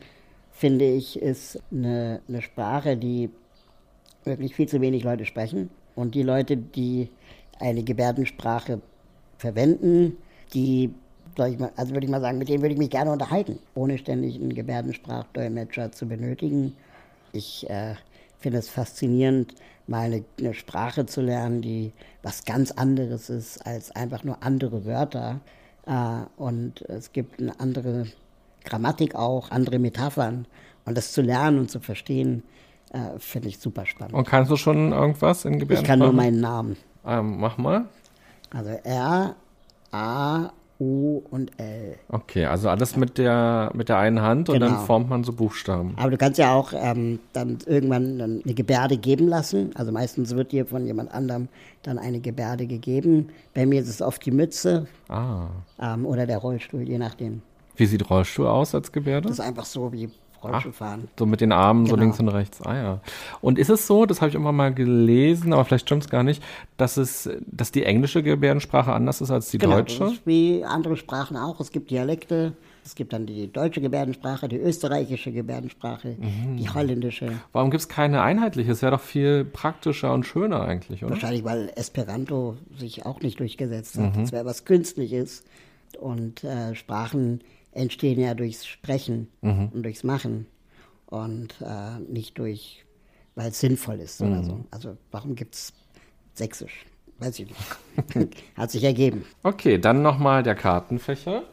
finde ich, ist eine, eine Sprache, die wirklich viel zu wenig Leute sprechen. Und die Leute, die eine Gebärdensprache verwenden, die, mal, also würde ich mal sagen, mit denen würde ich mich gerne unterhalten, ohne ständig einen Gebärdensprachdolmetscher zu benötigen. Ich äh, finde es faszinierend, mal eine, eine, Sprache zu lernen, die was ganz anderes ist als einfach nur andere Wörter. Äh, und es gibt eine andere Grammatik auch, andere Metaphern. Und das zu lernen und zu verstehen, äh, finde ich super spannend. Und kannst du schon irgendwas in Gebärdensprache? Ich kann nur meinen Namen. Ähm, mach mal. Also R, A, U und L. Okay, also alles mit der, mit der einen Hand und dann genau. formt man so Buchstaben. Aber du kannst ja auch ähm, dann irgendwann eine Gebärde geben lassen. Also meistens wird dir von jemand anderem dann eine Gebärde gegeben. Bei mir ist es oft die Mütze ah. ähm, oder der Rollstuhl, je nachdem. Wie sieht Rollstuhl aus als Gebärde? Das ist einfach so wie Rollstuhl fahren. So mit den Armen genau. so links und rechts. Ah ja. Und ist es so, das habe ich immer mal gelesen, aber vielleicht stimmt es gar nicht, dass es, dass die englische Gebärdensprache anders ist als die genau, deutsche? Das ist wie andere Sprachen auch. Es gibt Dialekte. Es gibt dann die deutsche Gebärdensprache, die österreichische Gebärdensprache, mhm. die holländische. Warum gibt es keine einheitliche? Es wäre doch viel praktischer und schöner eigentlich, oder? Wahrscheinlich, weil Esperanto sich auch nicht durchgesetzt hat. Es mhm. wäre was Künstliches. Und äh, Sprachen entstehen ja durchs Sprechen mhm. und durchs Machen und äh, nicht durch, weil es sinnvoll ist mhm. oder so. Also warum gibt es Sächsisch? Weiß ich nicht. Hat sich ergeben. Okay, dann nochmal der Kartenfächer.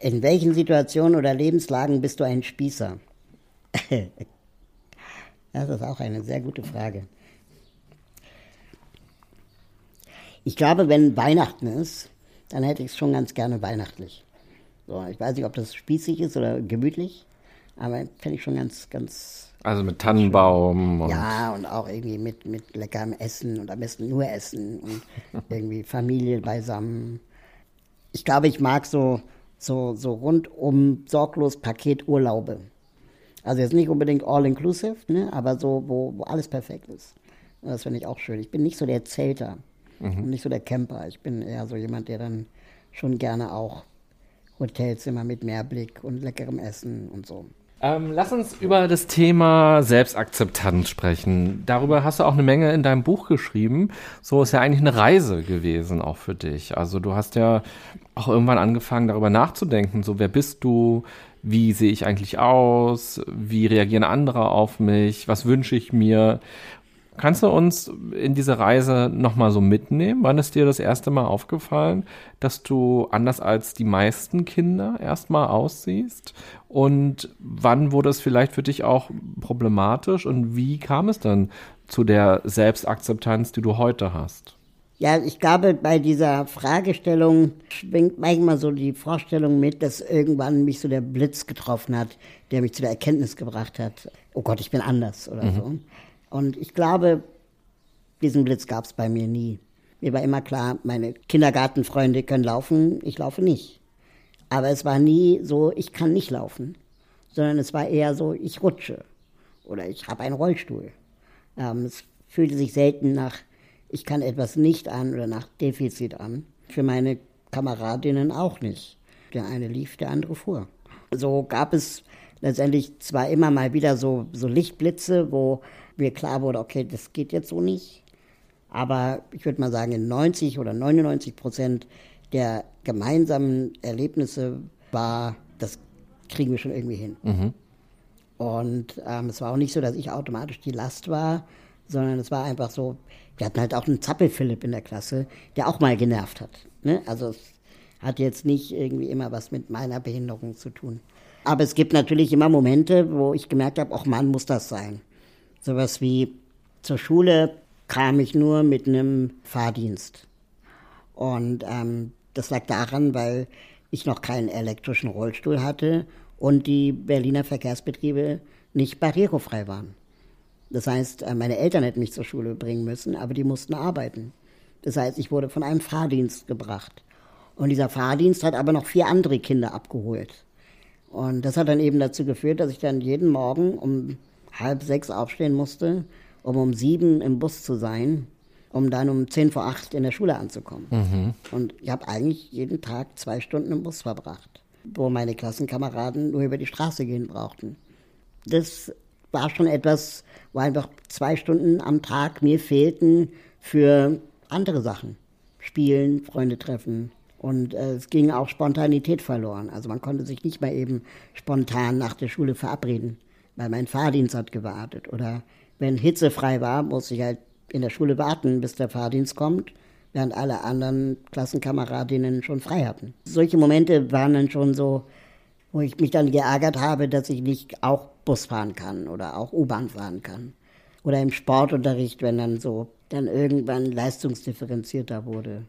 In welchen Situationen oder Lebenslagen bist du ein Spießer? das ist auch eine sehr gute Frage. Ich glaube, wenn Weihnachten ist, dann hätte ich es schon ganz gerne weihnachtlich. So, ich weiß nicht, ob das spießig ist oder gemütlich, aber fände ich schon ganz, ganz. Also mit Tannenbaum. Und ja, und auch irgendwie mit, mit leckerem Essen und am besten nur Essen und irgendwie Familie beisammen. Ich glaube, ich mag so, so, so rundum sorglos Paketurlaube. Also jetzt nicht unbedingt all-inclusive, ne, aber so, wo, wo alles perfekt ist. Das finde ich auch schön. Ich bin nicht so der Zelter mhm. und nicht so der Camper. Ich bin eher so jemand, der dann schon gerne auch Hotelzimmer mit Meerblick und leckerem Essen und so. Ähm, lass uns über das Thema Selbstakzeptanz sprechen. Darüber hast du auch eine Menge in deinem Buch geschrieben. So ist ja eigentlich eine Reise gewesen auch für dich. Also du hast ja auch irgendwann angefangen, darüber nachzudenken. So, wer bist du? Wie sehe ich eigentlich aus? Wie reagieren andere auf mich? Was wünsche ich mir? Kannst du uns in diese Reise nochmal so mitnehmen? Wann ist dir das erste Mal aufgefallen, dass du anders als die meisten Kinder erstmal aussiehst? Und wann wurde es vielleicht für dich auch problematisch? Und wie kam es dann zu der Selbstakzeptanz, die du heute hast? Ja, ich glaube, bei dieser Fragestellung schwingt manchmal so die Vorstellung mit, dass irgendwann mich so der Blitz getroffen hat, der mich zu der Erkenntnis gebracht hat, oh Gott, ich bin anders oder mhm. so. Und ich glaube, diesen Blitz gab es bei mir nie. Mir war immer klar, meine Kindergartenfreunde können laufen, ich laufe nicht. Aber es war nie so, ich kann nicht laufen, sondern es war eher so, ich rutsche oder ich habe einen Rollstuhl. Ähm, es fühlte sich selten nach ich kann etwas nicht an oder nach Defizit an. Für meine Kameradinnen auch nicht. Der eine lief, der andere fuhr. So gab es letztendlich zwar immer mal wieder so, so Lichtblitze, wo mir klar wurde, okay, das geht jetzt so nicht. Aber ich würde mal sagen, in 90 oder 99 Prozent der gemeinsamen Erlebnisse war, das kriegen wir schon irgendwie hin. Mhm. Und ähm, es war auch nicht so, dass ich automatisch die Last war, sondern es war einfach so, wir hatten halt auch einen Zappel-Philipp in der Klasse, der auch mal genervt hat. Ne? Also es hat jetzt nicht irgendwie immer was mit meiner Behinderung zu tun. Aber es gibt natürlich immer Momente, wo ich gemerkt habe, ach Mann, muss das sein. Sowas wie zur Schule kam ich nur mit einem Fahrdienst. Und ähm, das lag daran, weil ich noch keinen elektrischen Rollstuhl hatte und die Berliner Verkehrsbetriebe nicht barrierefrei waren. Das heißt, äh, meine Eltern hätten mich zur Schule bringen müssen, aber die mussten arbeiten. Das heißt, ich wurde von einem Fahrdienst gebracht. Und dieser Fahrdienst hat aber noch vier andere Kinder abgeholt. Und das hat dann eben dazu geführt, dass ich dann jeden Morgen um halb sechs aufstehen musste, um um sieben im Bus zu sein, um dann um zehn vor acht in der Schule anzukommen. Mhm. Und ich habe eigentlich jeden Tag zwei Stunden im Bus verbracht, wo meine Klassenkameraden nur über die Straße gehen brauchten. Das war schon etwas, wo einfach zwei Stunden am Tag mir fehlten für andere Sachen. Spielen, Freunde treffen. Und äh, es ging auch Spontanität verloren. Also man konnte sich nicht mehr eben spontan nach der Schule verabreden, weil mein Fahrdienst hat gewartet. Oder wenn hitzefrei war, musste ich halt in der Schule warten, bis der Fahrdienst kommt, während alle anderen Klassenkameradinnen schon frei hatten. Solche Momente waren dann schon so, wo ich mich dann geärgert habe, dass ich nicht auch Bus fahren kann oder auch U-Bahn fahren kann. Oder im Sportunterricht, wenn dann so dann irgendwann leistungsdifferenzierter wurde.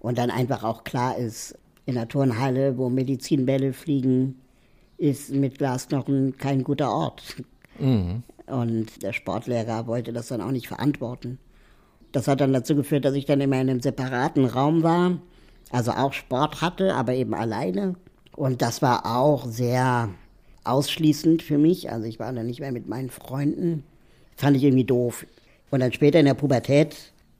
Und dann einfach auch klar ist, in der Turnhalle, wo Medizinbälle fliegen, ist mit Glasknochen kein guter Ort. Mhm. Und der Sportlehrer wollte das dann auch nicht verantworten. Das hat dann dazu geführt, dass ich dann immer in einem separaten Raum war, also auch Sport hatte, aber eben alleine. Und das war auch sehr ausschließend für mich. Also ich war dann nicht mehr mit meinen Freunden. Fand ich irgendwie doof. Und dann später in der Pubertät,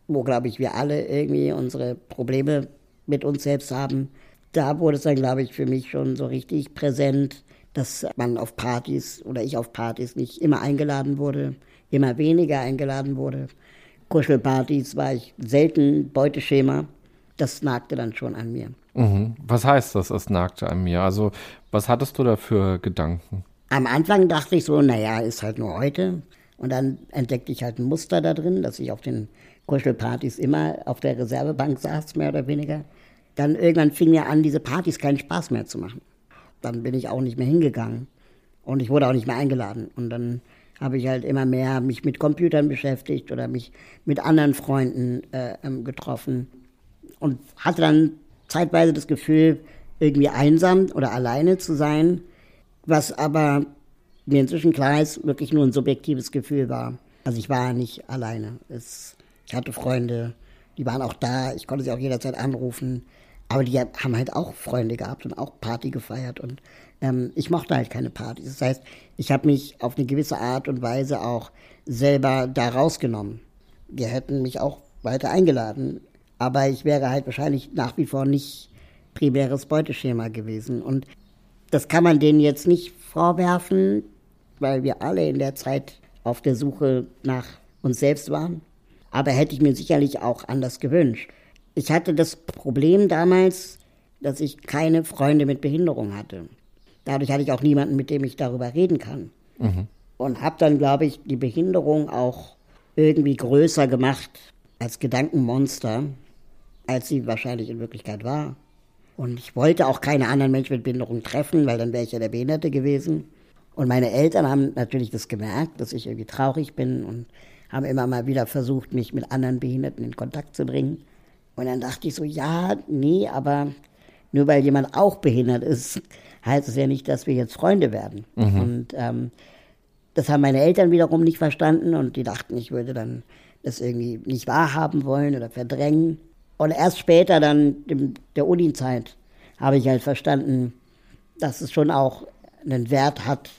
wo, glaube ich, wir alle irgendwie unsere Probleme mit uns selbst haben, da wurde es dann, glaube ich, für mich schon so richtig präsent, dass man auf Partys oder ich auf Partys nicht immer eingeladen wurde, immer weniger eingeladen wurde. Kuschelpartys war ich selten Beuteschema. Das nagte dann schon an mir. Mhm. Was heißt das, es nagte an mir? Also, was hattest du da für Gedanken? Am Anfang dachte ich so, naja, ist halt nur heute. Und dann entdeckte ich halt ein Muster da drin, dass ich auf den Kuschelpartys immer auf der Reservebank saß, mehr oder weniger. Dann irgendwann fing mir an, diese Partys keinen Spaß mehr zu machen. Dann bin ich auch nicht mehr hingegangen. Und ich wurde auch nicht mehr eingeladen. Und dann habe ich halt immer mehr mich mit Computern beschäftigt oder mich mit anderen Freunden äh, ähm, getroffen. Und hatte dann zeitweise das Gefühl, irgendwie einsam oder alleine zu sein, was aber mir inzwischen klar ist, wirklich nur ein subjektives Gefühl war. Also ich war nicht alleine. Es, ich hatte Freunde, die waren auch da, ich konnte sie auch jederzeit anrufen, aber die haben halt auch Freunde gehabt und auch Party gefeiert und ähm, ich mochte halt keine Partys. Das heißt, ich habe mich auf eine gewisse Art und Weise auch selber da rausgenommen. Die hätten mich auch weiter eingeladen, aber ich wäre halt wahrscheinlich nach wie vor nicht primäres Beuteschema gewesen. Und das kann man denen jetzt nicht vorwerfen, weil wir alle in der Zeit auf der Suche nach uns selbst waren. Aber hätte ich mir sicherlich auch anders gewünscht. Ich hatte das Problem damals, dass ich keine Freunde mit Behinderung hatte. Dadurch hatte ich auch niemanden, mit dem ich darüber reden kann. Mhm. Und habe dann, glaube ich, die Behinderung auch irgendwie größer gemacht als Gedankenmonster, als sie wahrscheinlich in Wirklichkeit war. Und ich wollte auch keine anderen Menschen mit Behinderung treffen, weil dann wäre ich ja der Behinderte gewesen. Und meine Eltern haben natürlich das gemerkt, dass ich irgendwie traurig bin und haben immer mal wieder versucht, mich mit anderen Behinderten in Kontakt zu bringen. Und dann dachte ich so, ja, nee, aber nur weil jemand auch behindert ist, heißt es ja nicht, dass wir jetzt Freunde werden. Mhm. Und ähm, das haben meine Eltern wiederum nicht verstanden und die dachten, ich würde dann das irgendwie nicht wahrhaben wollen oder verdrängen. Und erst später, dann in der Uni-Zeit, habe ich halt verstanden, dass es schon auch einen Wert hat,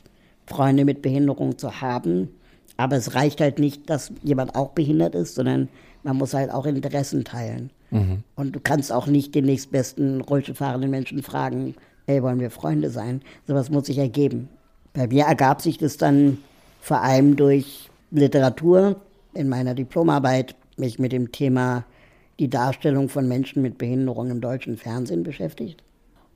Freunde mit Behinderung zu haben. Aber es reicht halt nicht, dass jemand auch behindert ist, sondern man muss halt auch Interessen teilen. Mhm. Und du kannst auch nicht den nächstbesten Rollstuhlfahrenden Menschen fragen, hey, wollen wir Freunde sein? Sowas muss sich ergeben. Bei mir ergab sich das dann vor allem durch Literatur. In meiner Diplomarbeit mich mit dem Thema die Darstellung von Menschen mit Behinderung im deutschen Fernsehen beschäftigt.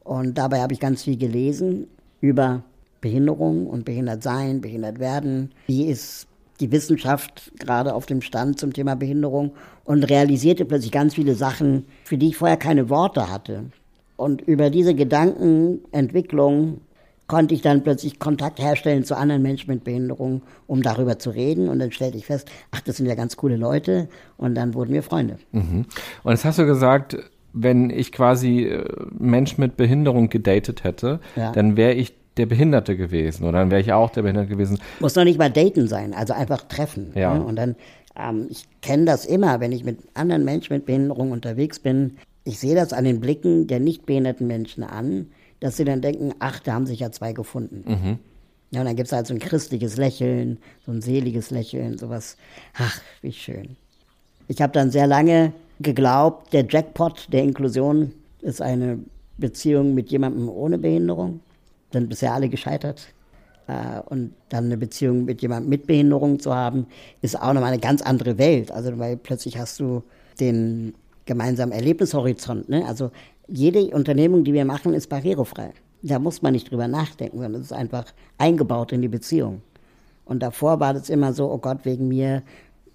Und dabei habe ich ganz viel gelesen über Behinderung und behindert sein, behindert werden. Wie ist die Wissenschaft gerade auf dem Stand zum Thema Behinderung und realisierte plötzlich ganz viele Sachen, für die ich vorher keine Worte hatte. Und über diese Gedankenentwicklung konnte ich dann plötzlich Kontakt herstellen zu anderen Menschen mit Behinderung, um darüber zu reden. Und dann stellte ich fest, ach, das sind ja ganz coole Leute. Und dann wurden wir Freunde. Mhm. Und jetzt hast du gesagt, wenn ich quasi äh, Mensch mit Behinderung gedatet hätte, ja. dann wäre ich der Behinderte gewesen oder dann wäre ich auch der Behinderte gewesen. Muss noch nicht mal daten sein, also einfach treffen. Ja. Ne? Und dann, ähm, ich kenne das immer, wenn ich mit anderen Menschen mit Behinderung unterwegs bin. Ich sehe das an den Blicken der nicht behinderten Menschen an, dass sie dann denken, ach, da haben sich ja zwei gefunden. Mhm. Ja, und dann gibt es halt so ein christliches Lächeln, so ein seliges Lächeln, sowas. Ach, wie schön. Ich habe dann sehr lange geglaubt, der Jackpot der Inklusion ist eine Beziehung mit jemandem ohne Behinderung. Sind bisher alle gescheitert. Äh, und dann eine Beziehung mit jemandem mit Behinderung zu haben, ist auch nochmal eine ganz andere Welt. Also, weil plötzlich hast du den gemeinsamen Erlebnishorizont. Ne? Also jede Unternehmung, die wir machen, ist barrierefrei. Da muss man nicht drüber nachdenken, sondern es ist einfach eingebaut in die Beziehung. Und davor war das immer so, oh Gott, wegen mir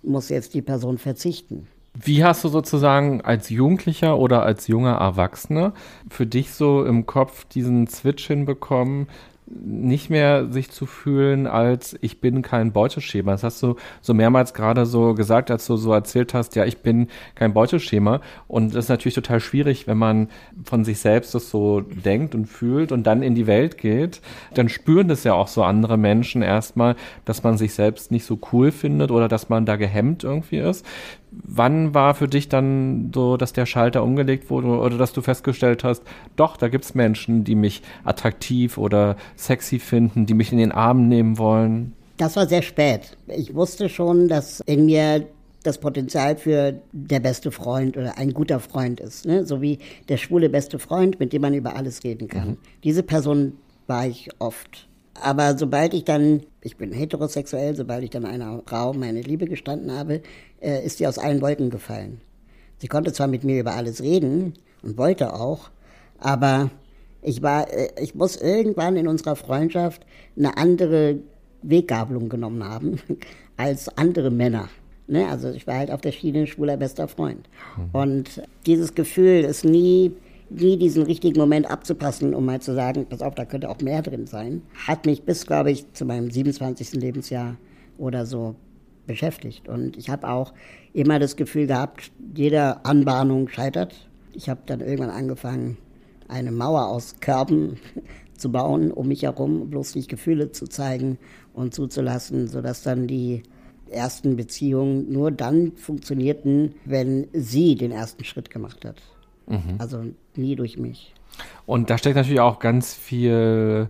muss jetzt die Person verzichten. Wie hast du sozusagen als Jugendlicher oder als junger Erwachsener für dich so im Kopf diesen Switch hinbekommen, nicht mehr sich zu fühlen als ich bin kein Beuteschema. Das hast du so mehrmals gerade so gesagt, als du so erzählt hast, ja, ich bin kein Beuteschema. Und das ist natürlich total schwierig, wenn man von sich selbst das so denkt und fühlt und dann in die Welt geht. Dann spüren das ja auch so andere Menschen erstmal, dass man sich selbst nicht so cool findet oder dass man da gehemmt irgendwie ist. Wann war für dich dann so, dass der Schalter umgelegt wurde oder dass du festgestellt hast, doch, da gibt's Menschen, die mich attraktiv oder sexy finden, die mich in den Arm nehmen wollen? Das war sehr spät. Ich wusste schon, dass in mir das Potenzial für der beste Freund oder ein guter Freund ist. Ne? So wie der schwule beste Freund, mit dem man über alles reden kann. Mhm. Diese Person war ich oft. Aber sobald ich dann, ich bin heterosexuell, sobald ich dann einer Frau meine Liebe gestanden habe, äh, ist sie aus allen Wolken gefallen. Sie konnte zwar mit mir über alles reden und wollte auch, aber ich war, äh, ich muss irgendwann in unserer Freundschaft eine andere Weggabelung genommen haben als andere Männer. Ne? Also ich war halt auf der Schiene schwuler bester Freund. Mhm. Und dieses Gefühl ist nie, nie diesen richtigen Moment abzupassen, um mal zu sagen, pass auf, da könnte auch mehr drin sein, hat mich bis, glaube ich, zu meinem 27. Lebensjahr oder so beschäftigt. Und ich habe auch immer das Gefühl gehabt, jede Anbahnung scheitert. Ich habe dann irgendwann angefangen, eine Mauer aus Körben zu bauen um mich herum, bloß nicht Gefühle zu zeigen und zuzulassen, sodass dann die ersten Beziehungen nur dann funktionierten, wenn sie den ersten Schritt gemacht hat. Mhm. Also nie durch mich. Und da steckt natürlich auch ganz viel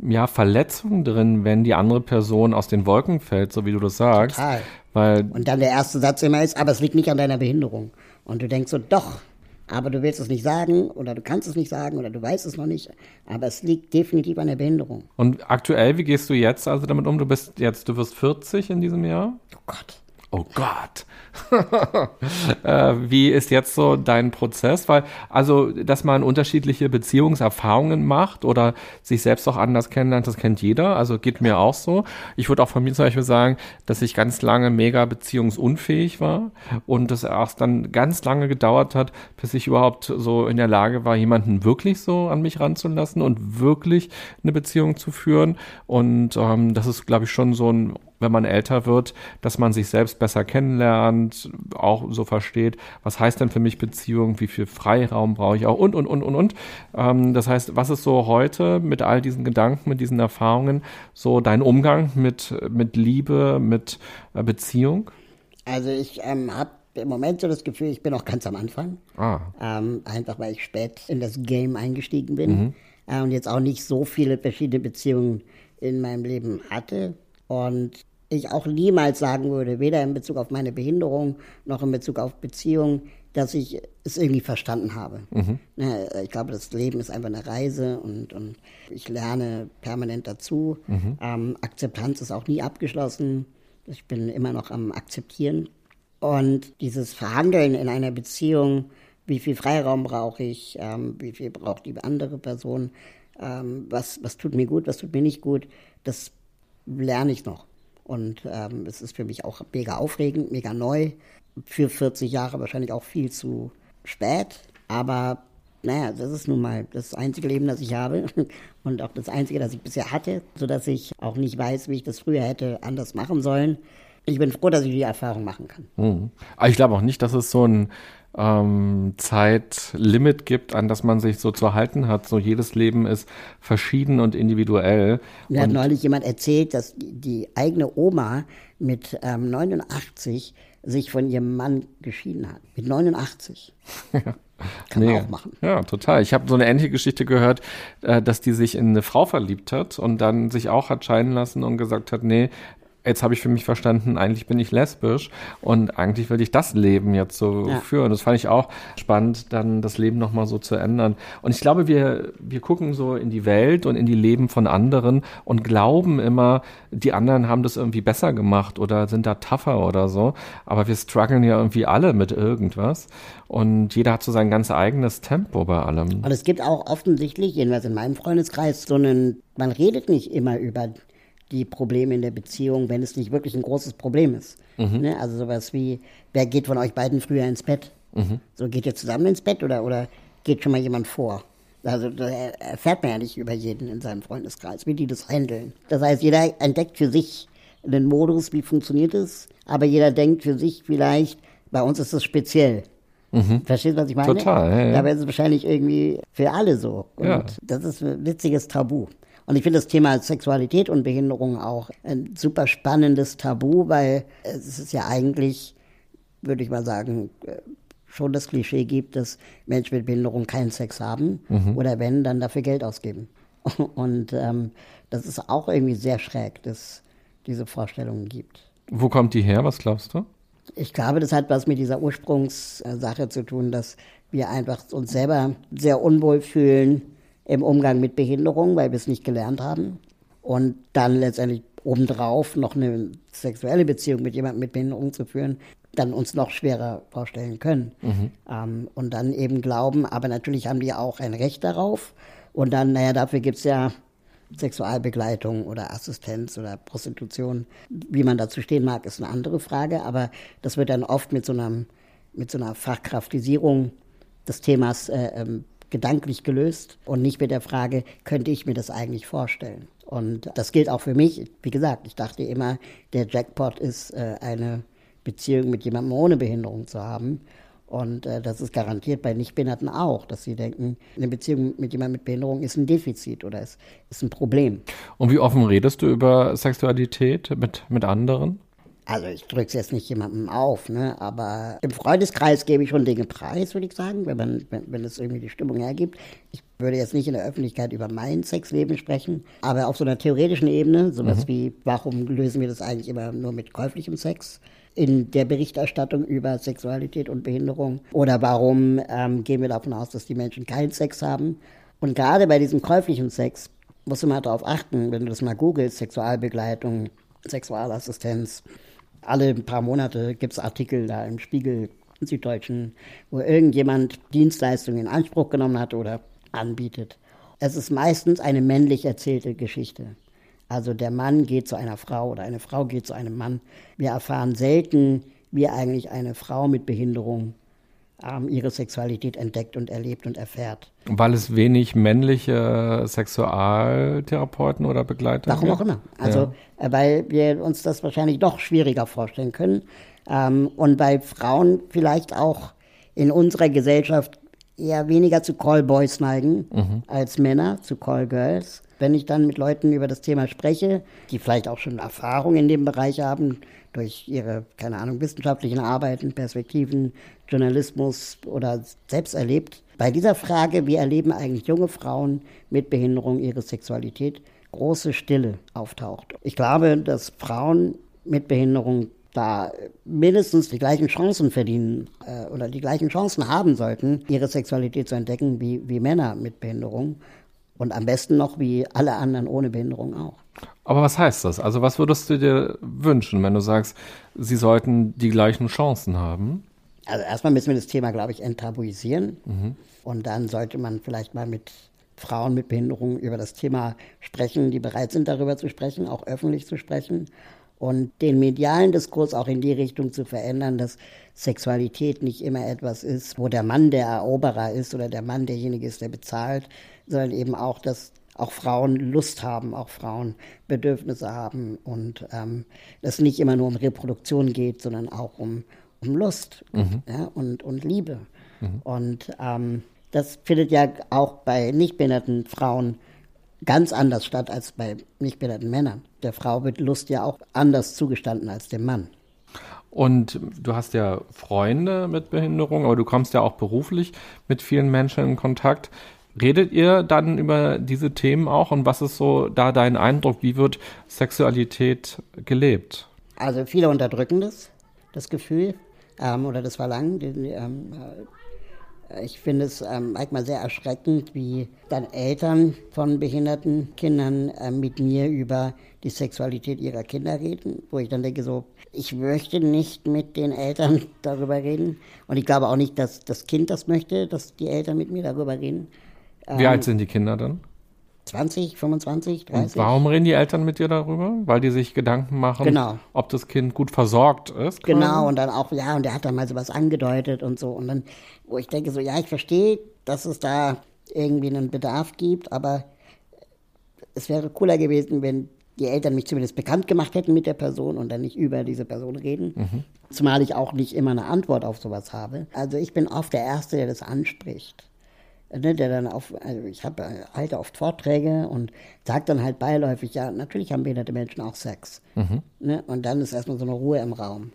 ja, Verletzung drin, wenn die andere Person aus den Wolken fällt, so wie du das sagst. Total. Weil und dann der erste Satz immer ist, aber es liegt nicht an deiner Behinderung. Und du denkst so, doch, aber du willst es nicht sagen oder du kannst es nicht sagen oder du weißt es noch nicht, aber es liegt definitiv an der Behinderung. Und aktuell, wie gehst du jetzt also damit um? Du bist jetzt, du wirst 40 in diesem Jahr? Oh Gott. Oh Gott. äh, wie ist jetzt so dein Prozess? Weil, also, dass man unterschiedliche Beziehungserfahrungen macht oder sich selbst auch anders kennenlernt, das kennt jeder. Also geht mir auch so. Ich würde auch von mir zum Beispiel sagen, dass ich ganz lange mega beziehungsunfähig war und das erst dann ganz lange gedauert hat, bis ich überhaupt so in der Lage war, jemanden wirklich so an mich ranzulassen und wirklich eine Beziehung zu führen. Und ähm, das ist, glaube ich, schon so ein wenn man älter wird, dass man sich selbst besser kennenlernt, auch so versteht, was heißt denn für mich Beziehung, wie viel Freiraum brauche ich auch und, und, und, und, und. Ähm, das heißt, was ist so heute mit all diesen Gedanken, mit diesen Erfahrungen, so dein Umgang mit, mit Liebe, mit äh, Beziehung? Also ich ähm, habe im Moment so das Gefühl, ich bin auch ganz am Anfang. Ah. Ähm, einfach weil ich spät in das Game eingestiegen bin mhm. äh, und jetzt auch nicht so viele verschiedene Beziehungen in meinem Leben hatte. Und ich auch niemals sagen würde, weder in Bezug auf meine Behinderung noch in Bezug auf Beziehungen, dass ich es irgendwie verstanden habe. Mhm. Ich glaube, das Leben ist einfach eine Reise und, und ich lerne permanent dazu. Mhm. Ähm, Akzeptanz ist auch nie abgeschlossen. Ich bin immer noch am Akzeptieren. Und dieses Verhandeln in einer Beziehung, wie viel Freiraum brauche ich, ähm, wie viel braucht die andere Person, ähm, was, was tut mir gut, was tut mir nicht gut, das lerne ich noch. Und ähm, es ist für mich auch mega aufregend, mega neu. Für 40 Jahre wahrscheinlich auch viel zu spät. Aber naja, das ist nun mal das einzige Leben, das ich habe und auch das einzige, das ich bisher hatte, sodass ich auch nicht weiß, wie ich das früher hätte anders machen sollen. Ich bin froh, dass ich die Erfahrung machen kann. Mhm. Aber ich glaube auch nicht, dass es so ein ähm, Zeitlimit gibt, an das man sich so zu halten hat. So jedes Leben ist verschieden und individuell. Mir hat neulich jemand erzählt, dass die eigene Oma mit ähm, 89 sich von ihrem Mann geschieden hat. Mit 89. Kann nee. man auch machen. Ja, total. Ich habe so eine ähnliche Geschichte gehört, äh, dass die sich in eine Frau verliebt hat und dann sich auch hat scheiden lassen und gesagt hat, nee, jetzt habe ich für mich verstanden, eigentlich bin ich lesbisch und eigentlich will ich das Leben jetzt so ja. führen. Das fand ich auch spannend, dann das Leben nochmal so zu ändern. Und ich glaube, wir, wir gucken so in die Welt und in die Leben von anderen und glauben immer, die anderen haben das irgendwie besser gemacht oder sind da tougher oder so. Aber wir strugglen ja irgendwie alle mit irgendwas. Und jeder hat so sein ganz eigenes Tempo bei allem. Und es gibt auch offensichtlich, jedenfalls in meinem Freundeskreis, so einen, man redet nicht immer über die Probleme in der Beziehung, wenn es nicht wirklich ein großes Problem ist. Mhm. Ne? Also sowas wie, wer geht von euch beiden früher ins Bett? Mhm. So geht ihr zusammen ins Bett oder, oder geht schon mal jemand vor? Also da erfährt man ja nicht über jeden in seinem Freundeskreis, wie die das handeln. Das heißt, jeder entdeckt für sich einen Modus, wie funktioniert es, aber jeder denkt für sich vielleicht, bei uns ist es speziell. Mhm. Verstehst du, was ich meine? Total. Ja, ja. Dabei ist es wahrscheinlich irgendwie für alle so. Und ja. das ist ein witziges Tabu. Und ich finde das Thema Sexualität und Behinderung auch ein super spannendes Tabu, weil es ist ja eigentlich, würde ich mal sagen, äh, schon das Klischee gibt, dass Menschen mit Behinderung keinen Sex haben mhm. oder wenn, dann dafür Geld ausgeben. Und ähm, das ist auch irgendwie sehr schräg, dass diese Vorstellungen gibt. Wo kommt die her? Was glaubst du? Ich glaube, das hat was mit dieser Ursprungssache zu tun, dass wir einfach uns selber sehr unwohl fühlen im Umgang mit Behinderung, weil wir es nicht gelernt haben. Und dann letztendlich obendrauf noch eine sexuelle Beziehung mit jemandem mit Behinderung zu führen, dann uns noch schwerer vorstellen können. Mhm. Ähm, und dann eben glauben, aber natürlich haben die auch ein Recht darauf. Und dann, naja, dafür gibt es ja Sexualbegleitung oder Assistenz oder Prostitution. Wie man dazu stehen mag, ist eine andere Frage, aber das wird dann oft mit so einer, mit so einer Fachkraftisierung des Themas äh, ähm, gedanklich gelöst und nicht mit der Frage, könnte ich mir das eigentlich vorstellen? Und das gilt auch für mich. Wie gesagt, ich dachte immer, der Jackpot ist, äh, eine Beziehung mit jemandem ohne Behinderung zu haben. Und äh, das ist garantiert bei Nichtbehinderten auch, dass sie denken, eine Beziehung mit jemandem mit Behinderung ist ein Defizit oder ist, ist ein Problem. Und wie offen redest du über Sexualität mit, mit anderen? Also ich drücke es jetzt nicht jemandem auf, ne? aber im Freundeskreis gebe ich schon Dinge preis, würde ich sagen, wenn, man, wenn, wenn es irgendwie die Stimmung hergibt. Ich würde jetzt nicht in der Öffentlichkeit über mein Sexleben sprechen, aber auf so einer theoretischen Ebene, sowas mhm. wie, warum lösen wir das eigentlich immer nur mit käuflichem Sex? in der Berichterstattung über Sexualität und Behinderung? Oder warum ähm, gehen wir davon aus, dass die Menschen keinen Sex haben? Und gerade bei diesem käuflichen Sex musst du mal darauf achten, wenn du das mal googelst, Sexualbegleitung, Sexualassistenz, alle paar Monate gibt es Artikel da im Spiegel, Süddeutschen, wo irgendjemand Dienstleistungen in Anspruch genommen hat oder anbietet. Es ist meistens eine männlich erzählte Geschichte. Also der Mann geht zu einer Frau oder eine Frau geht zu einem Mann. Wir erfahren selten, wie eigentlich eine Frau mit Behinderung ähm, ihre Sexualität entdeckt und erlebt und erfährt. Weil es wenig männliche Sexualtherapeuten oder Begleiter Warum gibt? auch immer. Also, ja. Äh, weil wir uns das wahrscheinlich doch schwieriger vorstellen können. Ähm, und weil Frauen vielleicht auch in unserer Gesellschaft eher weniger zu Callboys neigen mhm. als Männer zu Callgirls. Wenn ich dann mit Leuten über das Thema spreche, die vielleicht auch schon Erfahrung in dem Bereich haben, durch ihre, keine Ahnung, wissenschaftlichen Arbeiten, Perspektiven, Journalismus oder selbst erlebt. Bei dieser Frage, wie erleben eigentlich junge Frauen mit Behinderung ihre Sexualität, große Stille auftaucht. Ich glaube, dass Frauen mit Behinderung da mindestens die gleichen Chancen verdienen äh, oder die gleichen Chancen haben sollten, ihre Sexualität zu entdecken wie, wie Männer mit Behinderung. Und am besten noch wie alle anderen ohne Behinderung auch. Aber was heißt das? Also was würdest du dir wünschen, wenn du sagst, sie sollten die gleichen Chancen haben? Also erstmal müssen wir das Thema, glaube ich, enttabuisieren. Mhm. Und dann sollte man vielleicht mal mit Frauen mit Behinderung über das Thema sprechen, die bereit sind, darüber zu sprechen, auch öffentlich zu sprechen und den medialen Diskurs auch in die Richtung zu verändern, dass Sexualität nicht immer etwas ist, wo der Mann der Eroberer ist oder der Mann derjenige ist, der bezahlt, sondern eben auch, dass auch Frauen Lust haben, auch Frauen Bedürfnisse haben und ähm, es nicht immer nur um Reproduktion geht, sondern auch um, um Lust mhm. ja, und, und Liebe. Mhm. Und ähm, das findet ja auch bei nichtbehinderten Frauen ganz anders statt als bei nichtbehinderten Männern. Der Frau wird Lust ja auch anders zugestanden als dem Mann. Und du hast ja Freunde mit Behinderung, aber du kommst ja auch beruflich mit vielen Menschen in Kontakt. Redet ihr dann über diese Themen auch und was ist so da dein Eindruck? Wie wird Sexualität gelebt? Also viele unterdrücken das, das Gefühl ähm, oder das Verlangen. Die, ähm, ich finde es ähm, manchmal sehr erschreckend, wie dann Eltern von behinderten Kindern äh, mit mir über die Sexualität ihrer Kinder reden, wo ich dann denke so, ich möchte nicht mit den Eltern darüber reden und ich glaube auch nicht, dass das Kind das möchte, dass die Eltern mit mir darüber reden. Wie ähm, alt sind die Kinder dann? 20, 25, 30. Und warum reden die Eltern mit dir darüber? Weil die sich Gedanken machen, genau. ob das Kind gut versorgt ist? Quasi? Genau, und dann auch, ja, und der hat dann mal sowas angedeutet und so. Und dann, wo ich denke so, ja, ich verstehe, dass es da irgendwie einen Bedarf gibt, aber es wäre cooler gewesen, wenn die Eltern mich zumindest bekannt gemacht hätten mit der Person und dann nicht über diese Person reden. Mhm. Zumal ich auch nicht immer eine Antwort auf sowas habe. Also ich bin oft der Erste, der das anspricht ne, der dann auf, also ich habe äh, halte oft Vorträge und sage dann halt beiläufig, ja, natürlich haben behinderte Menschen auch Sex. Mhm. Ne, und dann ist erstmal so eine Ruhe im Raum.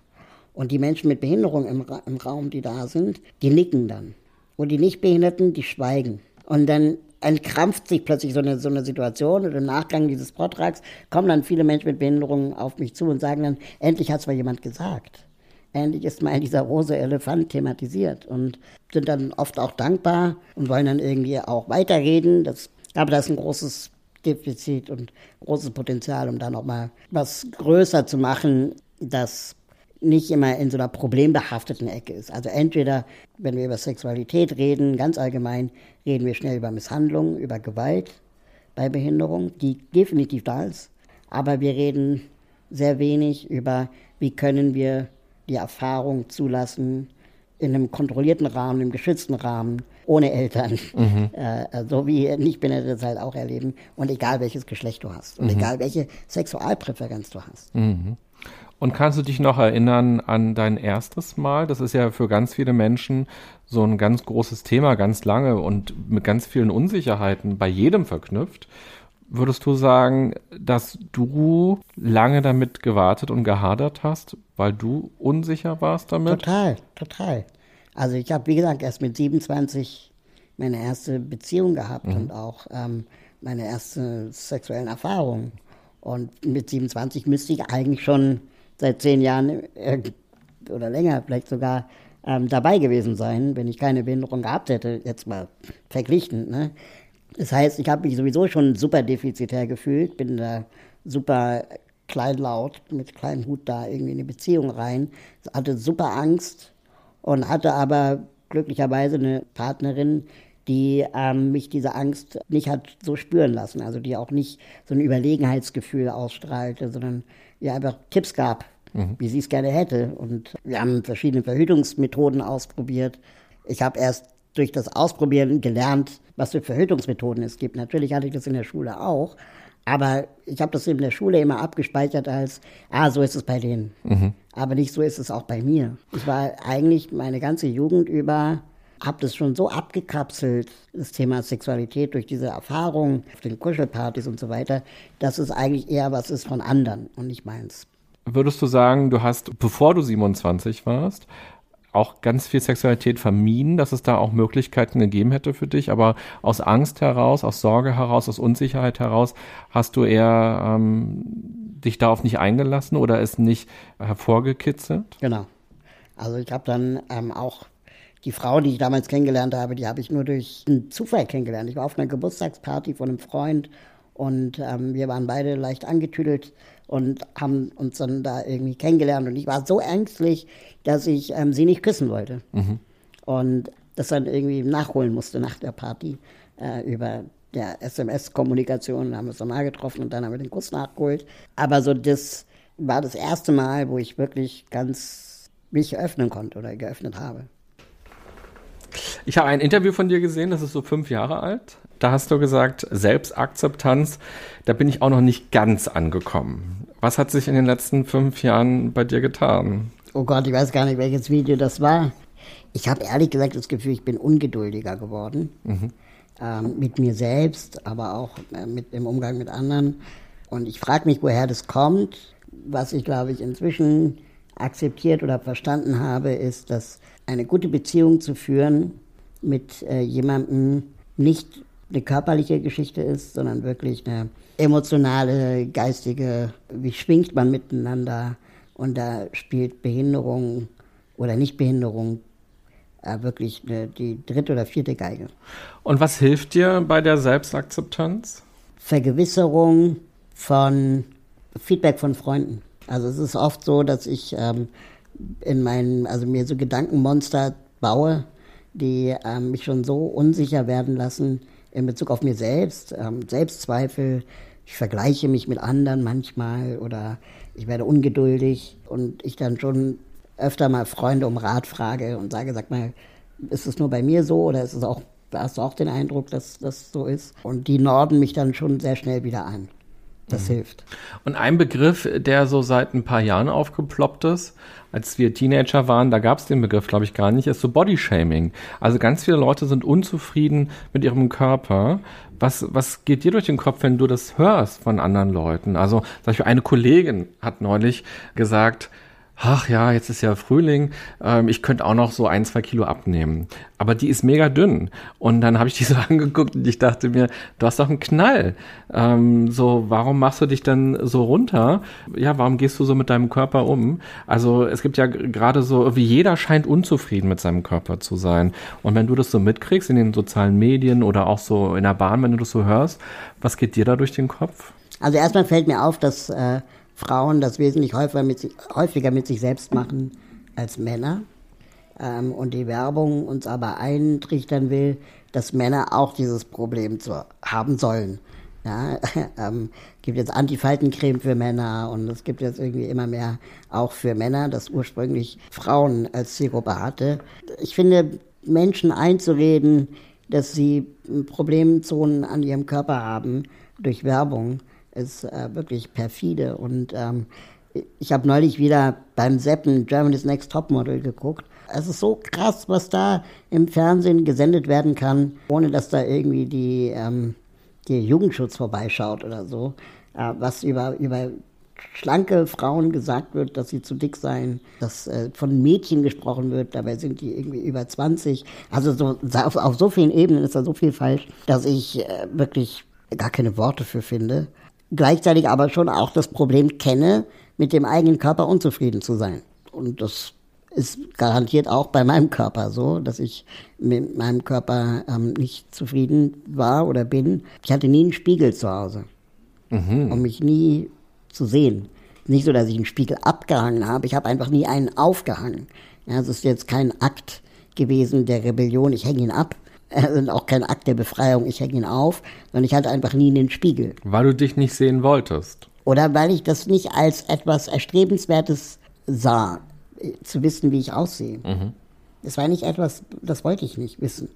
Und die Menschen mit Behinderung im, im Raum, die da sind, die nicken dann. Und die Nichtbehinderten, die schweigen. Und dann entkrampft sich plötzlich so eine, so eine Situation und im Nachgang dieses Vortrags kommen dann viele Menschen mit Behinderungen auf mich zu und sagen dann, endlich hat es mal jemand gesagt endlich ist mal dieser rosa Elefant thematisiert und sind dann oft auch dankbar und wollen dann irgendwie auch weiterreden. Das, aber das ist ein großes Defizit und großes Potenzial, um da nochmal was größer zu machen, das nicht immer in so einer problembehafteten Ecke ist. Also entweder, wenn wir über Sexualität reden, ganz allgemein, reden wir schnell über Misshandlung, über Gewalt bei Behinderung, die definitiv da ist. Aber wir reden sehr wenig über, wie können wir die Erfahrung zulassen, in einem kontrollierten Rahmen, im geschützten Rahmen, ohne Eltern, mhm. äh, so wie Nichtbehinderte es halt auch erleben und egal welches Geschlecht du hast und mhm. egal welche Sexualpräferenz du hast. Mhm. Und kannst du dich noch erinnern an dein erstes Mal? Das ist ja für ganz viele Menschen so ein ganz großes Thema, ganz lange und mit ganz vielen Unsicherheiten bei jedem verknüpft. Würdest du sagen, dass du lange damit gewartet und gehadert hast, weil du unsicher warst damit? Total, total. Also ich habe, wie gesagt, erst mit 27 meine erste Beziehung gehabt mhm. und auch ähm, meine erste sexuellen Erfahrungen. Und mit 27 müsste ich eigentlich schon seit zehn Jahren äh, oder länger vielleicht sogar ähm, dabei gewesen sein, wenn ich keine Behinderung gehabt hätte, jetzt mal verglichen. Ne? Das heißt, ich habe mich sowieso schon super defizitär gefühlt, bin da super kleinlaut mit kleinem Hut da irgendwie in die Beziehung rein, hatte super Angst und hatte aber glücklicherweise eine Partnerin, die ähm, mich diese Angst nicht hat so spüren lassen, also die auch nicht so ein Überlegenheitsgefühl ausstrahlte, sondern ihr einfach Tipps gab, mhm. wie sie es gerne hätte. Und wir haben verschiedene Verhütungsmethoden ausprobiert, Ich habe erst durch das Ausprobieren gelernt, was für Verhütungsmethoden es gibt. Natürlich hatte ich das in der Schule auch, aber ich habe das in der Schule immer abgespeichert als, ah, so ist es bei denen. Mhm. Aber nicht so ist es auch bei mir. Ich war eigentlich meine ganze Jugend über, habe das schon so abgekapselt, das Thema Sexualität durch diese Erfahrung auf den Kuschelpartys und so weiter, dass es eigentlich eher was ist von anderen und nicht meins. Würdest du sagen, du hast, bevor du 27 warst, auch ganz viel Sexualität vermieden, dass es da auch Möglichkeiten gegeben hätte für dich, aber aus Angst heraus, aus Sorge heraus, aus Unsicherheit heraus, hast du eher ähm, dich darauf nicht eingelassen oder es nicht hervorgekitzelt? Genau. Also ich habe dann ähm, auch die Frau, die ich damals kennengelernt habe, die habe ich nur durch einen Zufall kennengelernt. Ich war auf einer Geburtstagsparty von einem Freund und ähm, wir waren beide leicht angetüdelt und haben uns dann da irgendwie kennengelernt. Und ich war so ängstlich, dass ich ähm, sie nicht küssen wollte. Mhm. Und das dann irgendwie nachholen musste nach der Party äh, über der SMS-Kommunikation. Da haben wir uns nochmal getroffen und dann haben wir den Kuss nachgeholt. Aber so das war das erste Mal, wo ich wirklich ganz mich öffnen konnte oder geöffnet habe. Ich habe ein Interview von dir gesehen, das ist so fünf Jahre alt. Da hast du gesagt, Selbstakzeptanz, da bin ich auch noch nicht ganz angekommen. Was hat sich in den letzten fünf Jahren bei dir getan? Oh Gott, ich weiß gar nicht, welches Video das war. Ich habe ehrlich gesagt das Gefühl, ich bin ungeduldiger geworden. Mhm. Ähm, mit mir selbst, aber auch äh, mit dem Umgang mit anderen. Und ich frage mich, woher das kommt. Was ich, glaube ich, inzwischen akzeptiert oder verstanden habe, ist, dass eine gute Beziehung zu führen mit äh, jemandem nicht eine körperliche Geschichte ist, sondern wirklich eine emotionale, geistige, wie schwingt man miteinander und da spielt Behinderung oder Nichtbehinderung äh, wirklich eine, die dritte oder vierte Geige. Und was hilft dir bei der Selbstakzeptanz? Vergewisserung von Feedback von Freunden. Also es ist oft so, dass ich ähm, in meinen, also mir so Gedankenmonster baue, die ähm, mich schon so unsicher werden lassen in Bezug auf mir selbst, ähm, Selbstzweifel. Ich vergleiche mich mit anderen manchmal oder ich werde ungeduldig und ich dann schon öfter mal Freunde um Rat frage und sage, sag mal, ist es nur bei mir so oder ist es auch, hast du auch den Eindruck, dass das so ist? Und die norden mich dann schon sehr schnell wieder an. Das mhm. hilft. Und ein Begriff, der so seit ein paar Jahren aufgeploppt ist, als wir Teenager waren, da gab es den Begriff, glaube ich, gar nicht, ist so Bodyshaming. Also ganz viele Leute sind unzufrieden mit ihrem Körper. Was, was geht dir durch den Kopf, wenn du das hörst von anderen Leuten? Also, zum Beispiel eine Kollegin hat neulich gesagt, ach ja, jetzt ist ja Frühling, ähm, ich könnte auch noch so ein, zwei Kilo abnehmen. Aber die ist mega dünn. Und dann habe ich die so angeguckt und ich dachte mir, du hast doch einen Knall. Ähm, so, warum machst du dich dann so runter? Ja, warum gehst du so mit deinem Körper um? Also es gibt ja gerade so, wie jeder scheint unzufrieden mit seinem Körper zu sein. Und wenn du das so mitkriegst in den sozialen Medien oder auch so in der Bahn, wenn du das so hörst, was geht dir da durch den Kopf? Also erstmal fällt mir auf, dass äh, Frauen das wesentlich häufiger mit, häufiger mit sich selbst machen als Männer. Ähm, und die Werbung uns aber eintrichtern will, dass Männer auch dieses Problem zu, haben sollen. Ja, ähm, gibt jetzt Antifaltencreme für Männer und es gibt jetzt irgendwie immer mehr auch für Männer, das ursprünglich Frauen als Zielgruppe hatte. Ich finde, Menschen einzureden, dass sie Problemzonen an ihrem Körper haben durch Werbung, ist äh, wirklich perfide. Und ähm, ich habe neulich wieder beim Seppen Germany's Next Topmodel geguckt. Es ist so krass, was da im Fernsehen gesendet werden kann, ohne dass da irgendwie die, ähm, die Jugendschutz vorbeischaut oder so. Äh, was über, über schlanke Frauen gesagt wird, dass sie zu dick seien, dass äh, von Mädchen gesprochen wird, dabei sind die irgendwie über 20. Also so, auf, auf so vielen Ebenen ist da so viel falsch, dass ich äh, wirklich gar keine Worte für finde gleichzeitig aber schon auch das Problem kenne, mit dem eigenen Körper unzufrieden zu sein. Und das ist garantiert auch bei meinem Körper so, dass ich mit meinem Körper ähm, nicht zufrieden war oder bin. Ich hatte nie einen Spiegel zu Hause, mhm. um mich nie zu sehen. Nicht so, dass ich einen Spiegel abgehangen habe, ich habe einfach nie einen aufgehangen. Ja, es ist jetzt kein Akt gewesen der Rebellion, ich hänge ihn ab, und auch kein Akt der Befreiung, ich hänge ihn auf, sondern ich hatte einfach nie einen Spiegel. Weil du dich nicht sehen wolltest. Oder weil ich das nicht als etwas Erstrebenswertes sah, zu wissen, wie ich aussehe. Mhm. Das war nicht etwas, das wollte ich nicht wissen.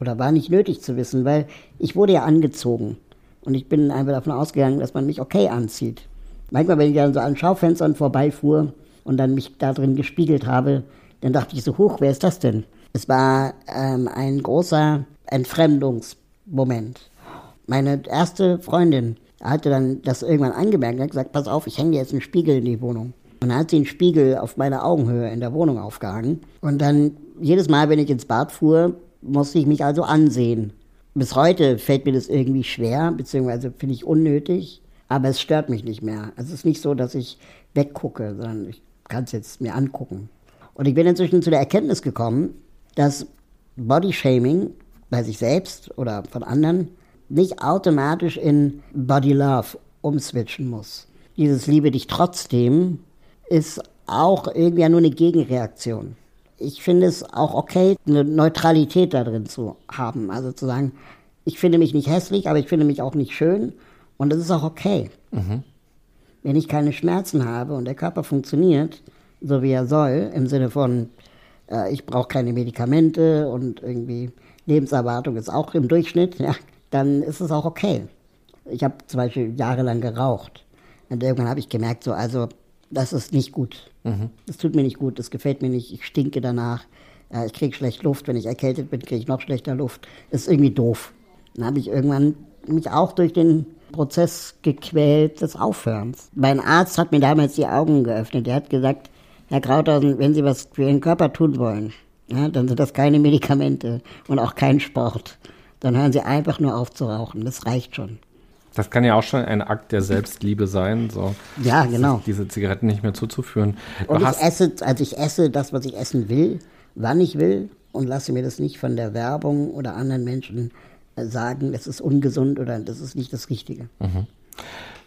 Oder war nicht nötig zu wissen, weil ich wurde ja angezogen. Und ich bin einfach davon ausgegangen, dass man mich okay anzieht. Manchmal, wenn ich dann so an Schaufenstern vorbeifuhr und dann mich da drin gespiegelt habe, dann dachte ich so, hoch, wer ist das denn? Es war ähm, ein großer Entfremdungsmoment. Meine erste Freundin hatte dann das irgendwann angemerkt und hat gesagt, pass auf, ich hänge jetzt einen Spiegel in die Wohnung. Und dann hat sie einen Spiegel auf meiner Augenhöhe in der Wohnung aufgehangen. Und dann jedes Mal, wenn ich ins Bad fuhr, musste ich mich also ansehen. Bis heute fällt mir das irgendwie schwer, beziehungsweise finde ich unnötig, aber es stört mich nicht mehr. Es ist nicht so, dass ich weggucke, sondern ich kann es jetzt mir angucken. Und ich bin inzwischen zu der Erkenntnis gekommen, dass Bodyshaming bei sich selbst oder von anderen nicht automatisch in Body Love umswitchen muss. Dieses Liebe dich trotzdem ist auch irgendwie nur eine Gegenreaktion. Ich finde es auch okay, eine Neutralität da drin zu haben. Also zu sagen, ich finde mich nicht hässlich, aber ich finde mich auch nicht schön. Und das ist auch okay. Mhm. Wenn ich keine Schmerzen habe und der Körper funktioniert, so wie er soll, im Sinne von, äh, ich brauche keine Medikamente und irgendwie Lebenserwartung ist auch im Durchschnitt, ja, dann ist es auch okay. Ich habe zum Beispiel jahrelang geraucht. Und irgendwann habe ich gemerkt, so, also, das ist nicht gut. Mhm. Das tut mir nicht gut, das gefällt mir nicht, ich stinke danach. Äh, ich kriege schlecht Luft, wenn ich erkältet bin, kriege ich noch schlechter Luft. Das ist irgendwie doof. Dann habe ich irgendwann mich auch durch den Prozess gequält des Aufhörens. Mein Arzt hat mir damals die Augen geöffnet. Er hat gesagt, Herr Krauthausen, wenn Sie was für Ihren Körper tun wollen, ja, dann sind das keine Medikamente und auch kein Sport. Dann hören Sie einfach nur auf zu rauchen. Das reicht schon. Das kann ja auch schon ein Akt der Selbstliebe sein, so ja, genau. diese Zigaretten nicht mehr zuzuführen. Du und ich esse, also ich esse das, was ich essen will, wann ich will und lasse mir das nicht von der Werbung oder anderen Menschen äh, sagen, das ist ungesund oder das ist nicht das Richtige. Mhm.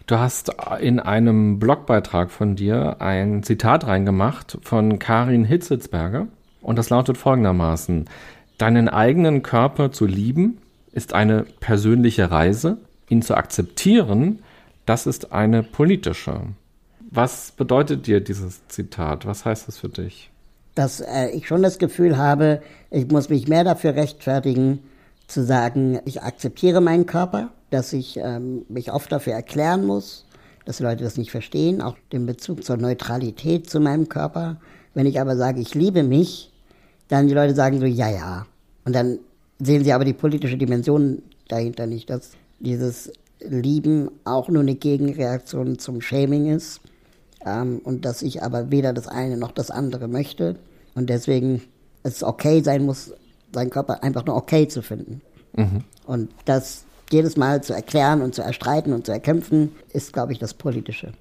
Du hast in einem Blogbeitrag von dir ein Zitat reingemacht von Karin Hitzitzberger und das lautet folgendermaßen: Deinen eigenen Körper zu lieben ist eine persönliche Reise, ihn zu akzeptieren, das ist eine politische. Was bedeutet dir dieses Zitat? Was heißt das für dich? Dass äh, ich schon das Gefühl habe, ich muss mich mehr dafür rechtfertigen, zu sagen, ich akzeptiere meinen Körper, dass ich ähm, mich oft dafür erklären muss, dass die Leute das nicht verstehen, auch den Bezug zur Neutralität zu meinem Körper. Wenn ich aber sage, ich liebe mich, dann die Leute sagen so, ja, ja. Und dann sehen sie aber die politische Dimension dahinter nicht, dass dieses Lieben auch nur eine Gegenreaktion zum Shaming ist ähm, und dass ich aber weder das eine noch das andere möchte und deswegen es okay sein muss, seinen Körper einfach nur okay zu finden. Mhm. Und das jedes Mal zu erklären und zu erstreiten und zu erkämpfen, ist, glaube ich, das Politische.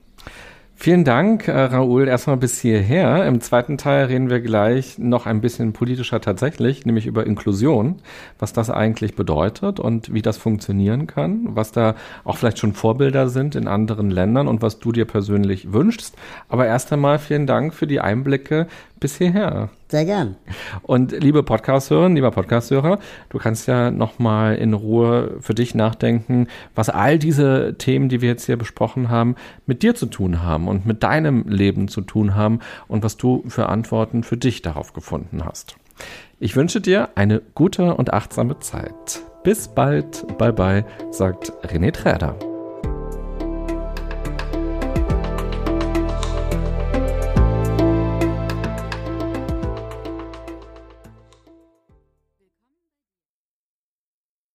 Vielen Dank, äh, Raoul, erstmal bis hierher. Im zweiten Teil reden wir gleich noch ein bisschen politischer tatsächlich, nämlich über Inklusion, was das eigentlich bedeutet und wie das funktionieren kann, was da auch vielleicht schon Vorbilder sind in anderen Ländern und was du dir persönlich wünschst. Aber erst einmal vielen Dank für die Einblicke bis hierher. Sehr gern. Und liebe Podcast-Hörerinnen, lieber Podcast-Hörer, du kannst ja nochmal in Ruhe für dich nachdenken, was all diese Themen, die wir jetzt hier besprochen haben, mit dir zu tun haben und mit deinem Leben zu tun haben und was du für Antworten für dich darauf gefunden hast. Ich wünsche dir eine gute und achtsame Zeit. Bis bald. Bye bye, sagt René Träder.